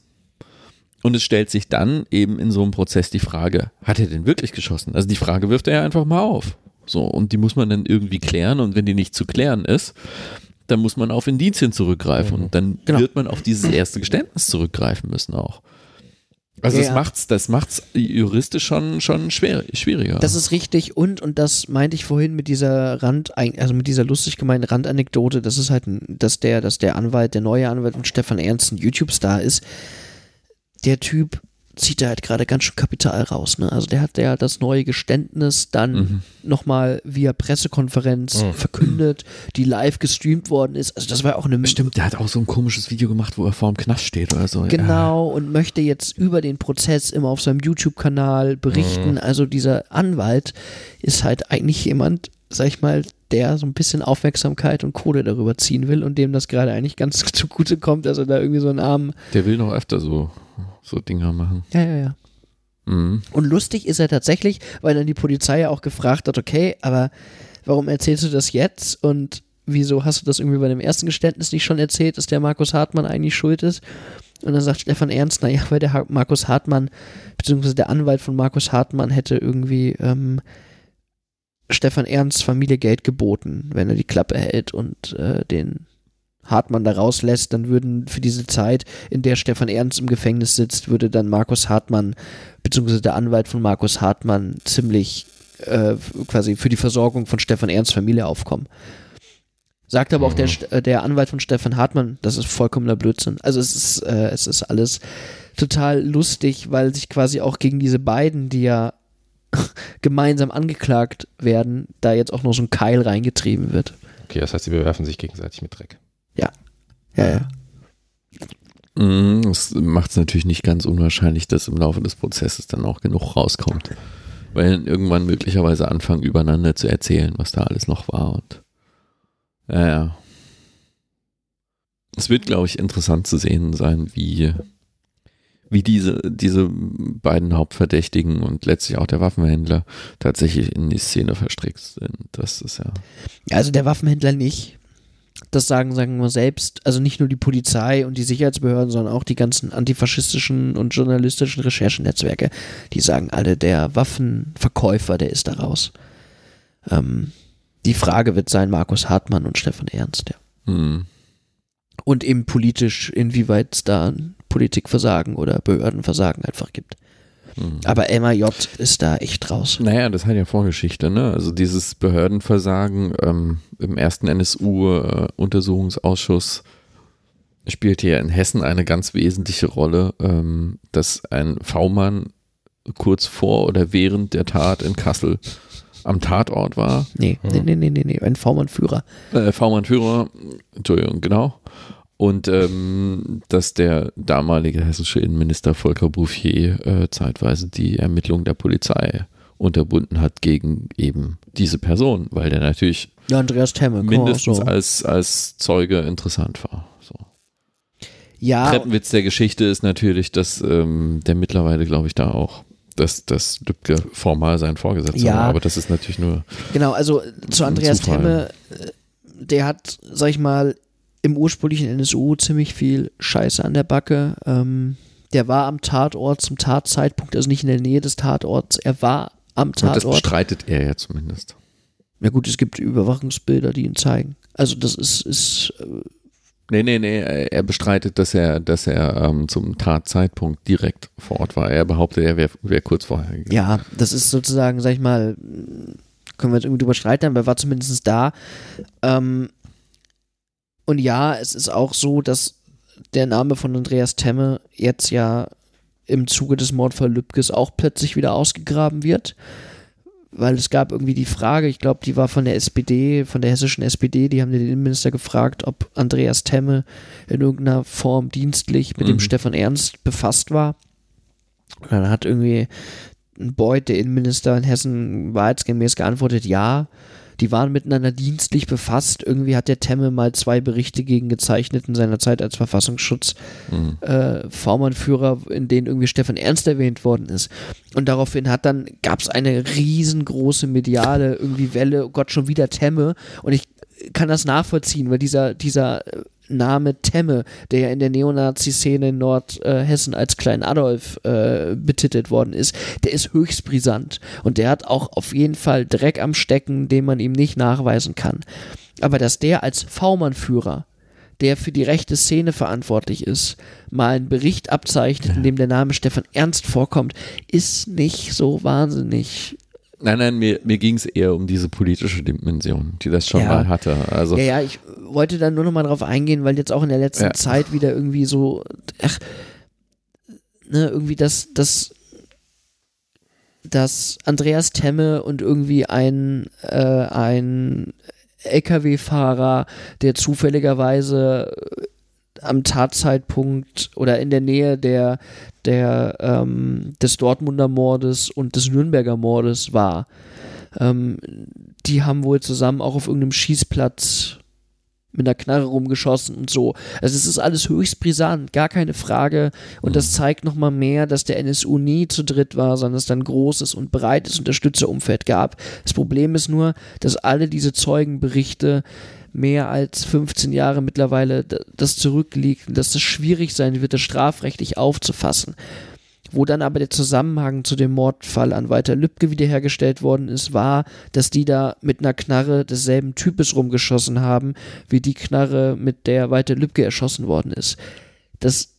Und es stellt sich dann eben in so einem Prozess die Frage, hat er denn wirklich geschossen? Also die Frage wirft er ja einfach mal auf. So, und die muss man dann irgendwie klären. Und wenn die nicht zu klären ist, dann muss man auf Indizien zurückgreifen. Und dann genau. wird man auf dieses erste Geständnis zurückgreifen müssen auch. Also ja. das macht's, das macht's juristisch schon, schon schwer, schwieriger. Das ist richtig und, und das meinte ich vorhin mit dieser Rand, also mit dieser lustig gemeinten Randanekdote, das ist halt, dass der, dass der Anwalt, der neue Anwalt von Stefan Ernst ein YouTube-Star ist. Der Typ zieht er halt gerade ganz schön Kapital raus. Ne? Also der hat ja das neue Geständnis dann mhm. nochmal via Pressekonferenz mhm. verkündet, die live gestreamt worden ist. Also das war auch eine... Stimmt, der hat auch so ein komisches Video gemacht, wo er vor dem Knast steht oder so. Genau, ja. und möchte jetzt über den Prozess immer auf seinem YouTube-Kanal berichten. Mhm. Also dieser Anwalt ist halt eigentlich jemand, sag ich mal, der so ein bisschen Aufmerksamkeit und Kohle darüber ziehen will und dem das gerade eigentlich ganz zugute kommt, dass er da irgendwie so einen armen... Der will noch öfter so so Dinger machen. Ja, ja, ja. Mhm. Und lustig ist er tatsächlich, weil dann die Polizei ja auch gefragt hat, okay, aber warum erzählst du das jetzt und wieso hast du das irgendwie bei dem ersten Geständnis nicht schon erzählt, dass der Markus Hartmann eigentlich schuld ist? Und dann sagt Stefan Ernst, naja, weil der Markus Hartmann, beziehungsweise der Anwalt von Markus Hartmann hätte irgendwie ähm, Stefan Ernsts Familie Geld geboten, wenn er die Klappe hält und äh, den Hartmann da rauslässt, dann würden für diese Zeit, in der Stefan Ernst im Gefängnis sitzt, würde dann Markus Hartmann, beziehungsweise der Anwalt von Markus Hartmann, ziemlich äh, quasi für die Versorgung von Stefan Ernsts Familie aufkommen. Sagt aber mhm. auch der, mhm. äh, der Anwalt von Stefan Hartmann, das ist vollkommener Blödsinn. Also es ist, äh, es ist alles total lustig, weil sich quasi auch gegen diese beiden, die ja gemeinsam angeklagt werden, da jetzt auch noch so ein Keil reingetrieben wird. Okay, das heißt, sie bewerfen sich gegenseitig mit Dreck. Ja. Ja, ja. Mhm, das macht es natürlich nicht ganz unwahrscheinlich, dass im Laufe des Prozesses dann auch genug rauskommt. Weil irgendwann möglicherweise anfangen, übereinander zu erzählen, was da alles noch war. Und ja, ja. Es wird, glaube ich, interessant zu sehen sein, wie, wie diese, diese beiden Hauptverdächtigen und letztlich auch der Waffenhändler tatsächlich in die Szene verstrickt sind. Das ist. Ja, also der Waffenhändler nicht das sagen, sagen wir selbst, also nicht nur die Polizei und die Sicherheitsbehörden, sondern auch die ganzen antifaschistischen und journalistischen Recherchenetzwerke, die sagen alle, der Waffenverkäufer, der ist da raus. Ähm, die Frage wird sein, Markus Hartmann und Stefan Ernst, ja. Mhm. Und eben politisch, inwieweit es da Politikversagen oder Behördenversagen einfach gibt. Mhm. Aber MAJ ist da echt raus. Naja, das hat ja Vorgeschichte, ne? Also dieses Behördenversagen ähm, im ersten NSU-Untersuchungsausschuss äh, spielt hier in Hessen eine ganz wesentliche Rolle, ähm, dass ein V-Mann kurz vor oder während der Tat in Kassel am Tatort war. Nee, nee, nee, nee, nee, nee. ein V-Mann-Führer. Äh, V-Mann-Führer, Entschuldigung, genau. Und ähm, dass der damalige hessische Innenminister Volker Bouffier äh, zeitweise die Ermittlungen der Polizei unterbunden hat gegen eben diese Person, weil der natürlich ja, Andreas Temme, mindestens so. als, als Zeuge interessant war. So. Ja. Treppenwitz der Geschichte ist natürlich, dass ähm, der mittlerweile, glaube ich, da auch dass, dass Lübcke formal sein Vorgesetzter ja, war, aber das ist natürlich nur. Genau, also zu Andreas Temme, äh, der hat, sag ich mal, im ursprünglichen NSU ziemlich viel Scheiße an der Backe. Ähm, der war am Tatort zum Tatzeitpunkt, also nicht in der Nähe des Tatorts, er war am Tatort. Und das bestreitet er ja zumindest. Ja gut, es gibt Überwachungsbilder, die ihn zeigen. Also das ist, ist äh, Nee, nee, nee, er bestreitet, dass er, dass er ähm, zum Tatzeitpunkt direkt vor Ort war. Er behauptet, er wäre wär kurz vorher gegangen. Ja, das ist sozusagen, sag ich mal, können wir jetzt irgendwie drüber streiten, aber er war zumindest da. Ähm, und ja, es ist auch so, dass der Name von Andreas Temme jetzt ja im Zuge des Mordfall Lübkes auch plötzlich wieder ausgegraben wird weil es gab irgendwie die Frage, ich glaube, die war von der SPD, von der hessischen SPD, die haben den Innenminister gefragt, ob Andreas Temme in irgendeiner Form dienstlich mit mhm. dem Stefan Ernst befasst war. Und dann hat irgendwie Beuth, der Innenminister in Hessen, wahrheitsgemäß geantwortet, ja die waren miteinander dienstlich befasst. Irgendwie hat der Temme mal zwei Berichte gegen gezeichnet in seiner Zeit als Verfassungsschutz mhm. äh, in denen irgendwie Stefan Ernst erwähnt worden ist. Und daraufhin hat dann, gab es eine riesengroße mediale irgendwie Welle, oh Gott, schon wieder Temme. Und ich kann das nachvollziehen, weil dieser, dieser Name Temme, der ja in der Neonazi-Szene in Nordhessen als Klein Adolf äh, betitelt worden ist, der ist höchst brisant und der hat auch auf jeden Fall Dreck am Stecken, den man ihm nicht nachweisen kann. Aber dass der als V-Mann-Führer der für die rechte Szene verantwortlich ist, mal einen Bericht abzeichnet, in dem der Name Stefan Ernst vorkommt, ist nicht so wahnsinnig Nein, nein, mir, mir ging es eher um diese politische Dimension, die das schon ja. mal hatte. Also, ja, ja, ich wollte da nur noch mal drauf eingehen, weil jetzt auch in der letzten ja. Zeit wieder irgendwie so, ach, ne, irgendwie das, das, dass Andreas Temme und irgendwie ein, äh, ein LKW-Fahrer, der zufälligerweise am Tatzeitpunkt oder in der Nähe der, der, ähm, des Dortmunder Mordes und des Nürnberger Mordes war. Ähm, die haben wohl zusammen auch auf irgendeinem Schießplatz mit einer Knarre rumgeschossen und so. Also es ist alles höchst brisant, gar keine Frage. Und das mhm. zeigt nochmal mehr, dass der NSU nie zu dritt war, sondern es dann ein großes und breites Unterstützerumfeld gab. Das Problem ist nur, dass alle diese Zeugenberichte mehr als 15 Jahre mittlerweile das zurückliegt und dass es schwierig sein wird, das strafrechtlich aufzufassen. Wo dann aber der Zusammenhang zu dem Mordfall an Walter Lübcke wiederhergestellt worden ist, war, dass die da mit einer Knarre desselben Types rumgeschossen haben, wie die Knarre, mit der Walter Lübcke erschossen worden ist. Das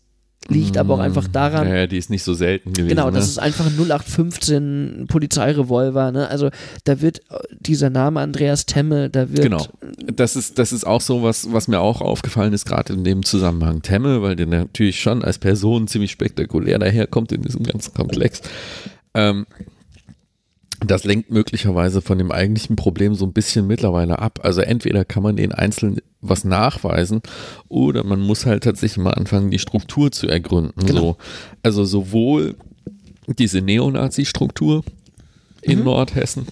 liegt aber auch einfach mm, daran. Ja, die ist nicht so selten gewesen. Genau, das ne? ist einfach ein 0815 Polizeirevolver. Ne? Also da wird äh, dieser Name Andreas Temme, da wird. Genau, das ist, das ist auch so was, was mir auch aufgefallen ist, gerade in dem Zusammenhang Temme, weil der natürlich schon als Person ziemlich spektakulär daherkommt in diesem ganzen Komplex. Ähm, das lenkt möglicherweise von dem eigentlichen Problem so ein bisschen mittlerweile ab. Also entweder kann man den Einzelnen was nachweisen oder man muss halt tatsächlich mal anfangen, die Struktur zu ergründen. Genau. So. Also sowohl diese Neonazi-Struktur in mhm. Nordhessen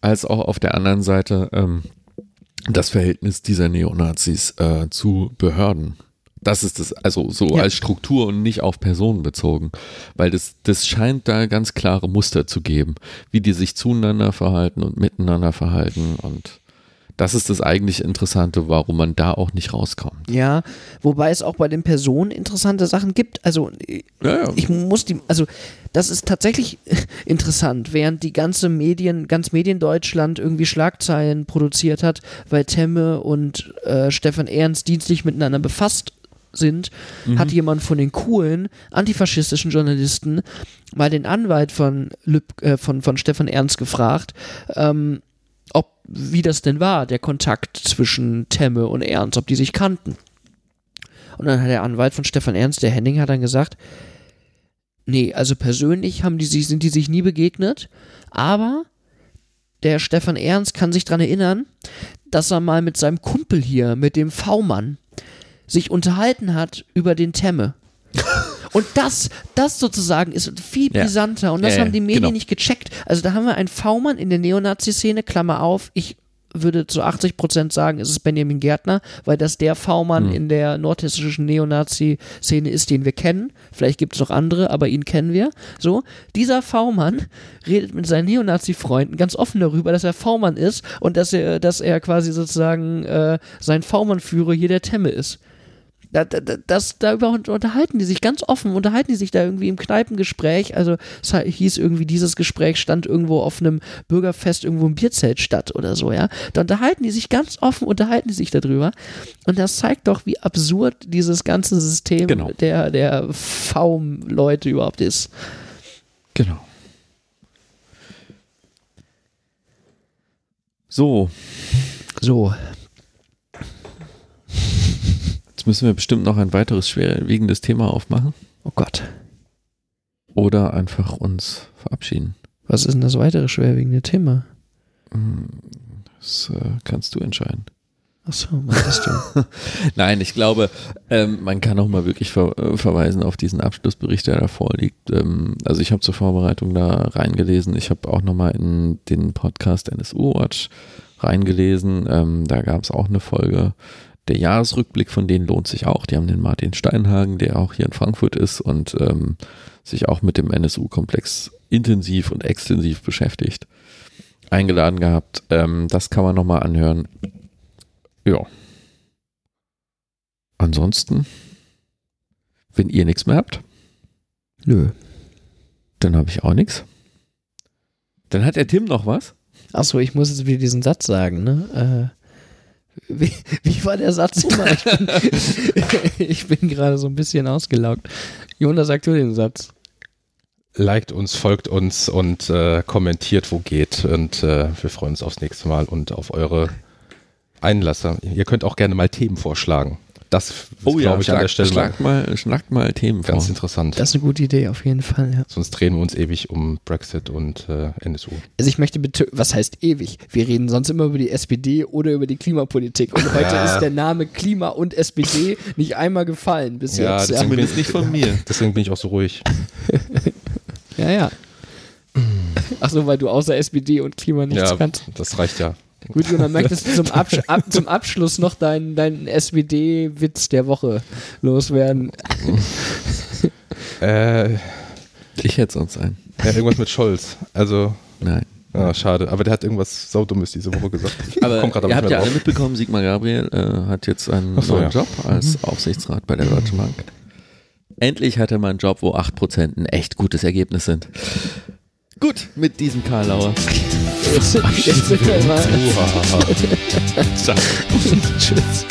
als auch auf der anderen Seite ähm, das Verhältnis dieser Neonazis äh, zu Behörden. Das ist das, also so ja. als Struktur und nicht auf Personen bezogen. Weil das, das scheint da ganz klare Muster zu geben, wie die sich zueinander verhalten und miteinander verhalten und das ist das eigentlich Interessante, warum man da auch nicht rauskommt. Ja, wobei es auch bei den Personen interessante Sachen gibt. Also ja, ja. ich muss die, also das ist tatsächlich interessant, während die ganze Medien, ganz Mediendeutschland irgendwie Schlagzeilen produziert hat, weil Temme und äh, Stefan Ernst dienstlich miteinander befasst sind, mhm. hat jemand von den coolen antifaschistischen Journalisten mal den Anwalt von, Lüb, äh, von, von Stefan Ernst gefragt, ähm, ob wie das denn war, der Kontakt zwischen Temme und Ernst, ob die sich kannten. Und dann hat der Anwalt von Stefan Ernst, der Henning, hat dann gesagt, nee, also persönlich haben die sich, sind die sich nie begegnet, aber der Stefan Ernst kann sich daran erinnern, dass er mal mit seinem Kumpel hier, mit dem V-Mann, sich unterhalten hat über den Temme. Und das, das sozusagen ist viel brisanter und das ja, haben die Medien genau. nicht gecheckt. Also da haben wir einen V-Mann in der Neonazi-Szene, Klammer auf, ich würde zu 80 Prozent sagen, ist es Benjamin Gärtner, weil das der V-Mann mhm. in der nordhessischen Neonazi-Szene ist, den wir kennen. Vielleicht gibt es noch andere, aber ihn kennen wir. So, dieser V-Mann redet mit seinen Neonazi-Freunden ganz offen darüber, dass er V-Mann ist und dass er, dass er quasi sozusagen äh, sein V-Mann-Führer hier der Temme ist. Da, da, das, darüber unterhalten die sich ganz offen, unterhalten die sich da irgendwie im Kneipengespräch. Also es hieß irgendwie, dieses Gespräch stand irgendwo auf einem Bürgerfest irgendwo im Bierzelt statt oder so, ja. Da unterhalten die sich ganz offen, unterhalten die sich darüber. Und das zeigt doch, wie absurd dieses ganze System genau. der, der V-Leute überhaupt ist. Genau. So. So. Müssen wir bestimmt noch ein weiteres schwerwiegendes Thema aufmachen. Oh Gott. Oder einfach uns verabschieden. Was ist denn das weitere schwerwiegende Thema? Hm, das äh, kannst du entscheiden. Achso, meintest du? Nein, ich glaube, ähm, man kann auch mal wirklich ver äh, verweisen auf diesen Abschlussbericht, der da vorliegt. Ähm, also ich habe zur Vorbereitung da reingelesen. Ich habe auch nochmal in den Podcast NSU Watch reingelesen. Ähm, da gab es auch eine Folge der Jahresrückblick von denen lohnt sich auch. Die haben den Martin Steinhagen, der auch hier in Frankfurt ist und ähm, sich auch mit dem NSU-Komplex intensiv und extensiv beschäftigt, eingeladen gehabt. Ähm, das kann man nochmal anhören. Ja. Ansonsten, wenn ihr nichts mehr habt, nö. Dann habe ich auch nichts. Dann hat der Tim noch was. Achso, ich muss jetzt wieder diesen Satz sagen, ne? Äh, wie, wie, war der Satz immer? Ich bin, bin gerade so ein bisschen ausgelaugt. Jonas, sag du den Satz. Liked uns, folgt uns und äh, kommentiert, wo geht. Und äh, wir freuen uns aufs nächste Mal und auf eure Einlasser. Ihr könnt auch gerne mal Themen vorschlagen. Das ist, oh glaube ja, ich, schlag, an der Stelle schlag mal, schlag mal Themen ganz vor. interessant. Das ist eine gute Idee, auf jeden Fall. Ja. Sonst drehen wir uns ewig um Brexit und äh, NSU. Also ich möchte bitte, was heißt ewig? Wir reden sonst immer über die SPD oder über die Klimapolitik. Und heute ja. ist der Name Klima und SPD nicht einmal gefallen bis ja, jetzt. Ja, zumindest nicht von mir. Deswegen bin ich auch so ruhig. ja, ja. Achso, weil du außer SPD und Klima nichts ja, kannst. Das reicht ja. Gut, und dann möchtest du zum, Absch ab, zum Abschluss noch deinen dein SWD-Witz der Woche loswerden. äh, ich hätte sonst einen. Ja, irgendwas mit Scholz. Also. Nein. Ah, schade, aber der hat irgendwas Saudummes diese Woche gesagt. Ich aber ihr habt ja alle mitbekommen, Sigmar Gabriel äh, hat jetzt einen so, neuen ja. Job als mhm. Aufsichtsrat bei der Deutschen Bank. Endlich hat er mal einen Job, wo 8% ein echt gutes Ergebnis sind. Gut, mit diesem Karlauer. Jetzt, jetzt sind wir mal. Tschüss.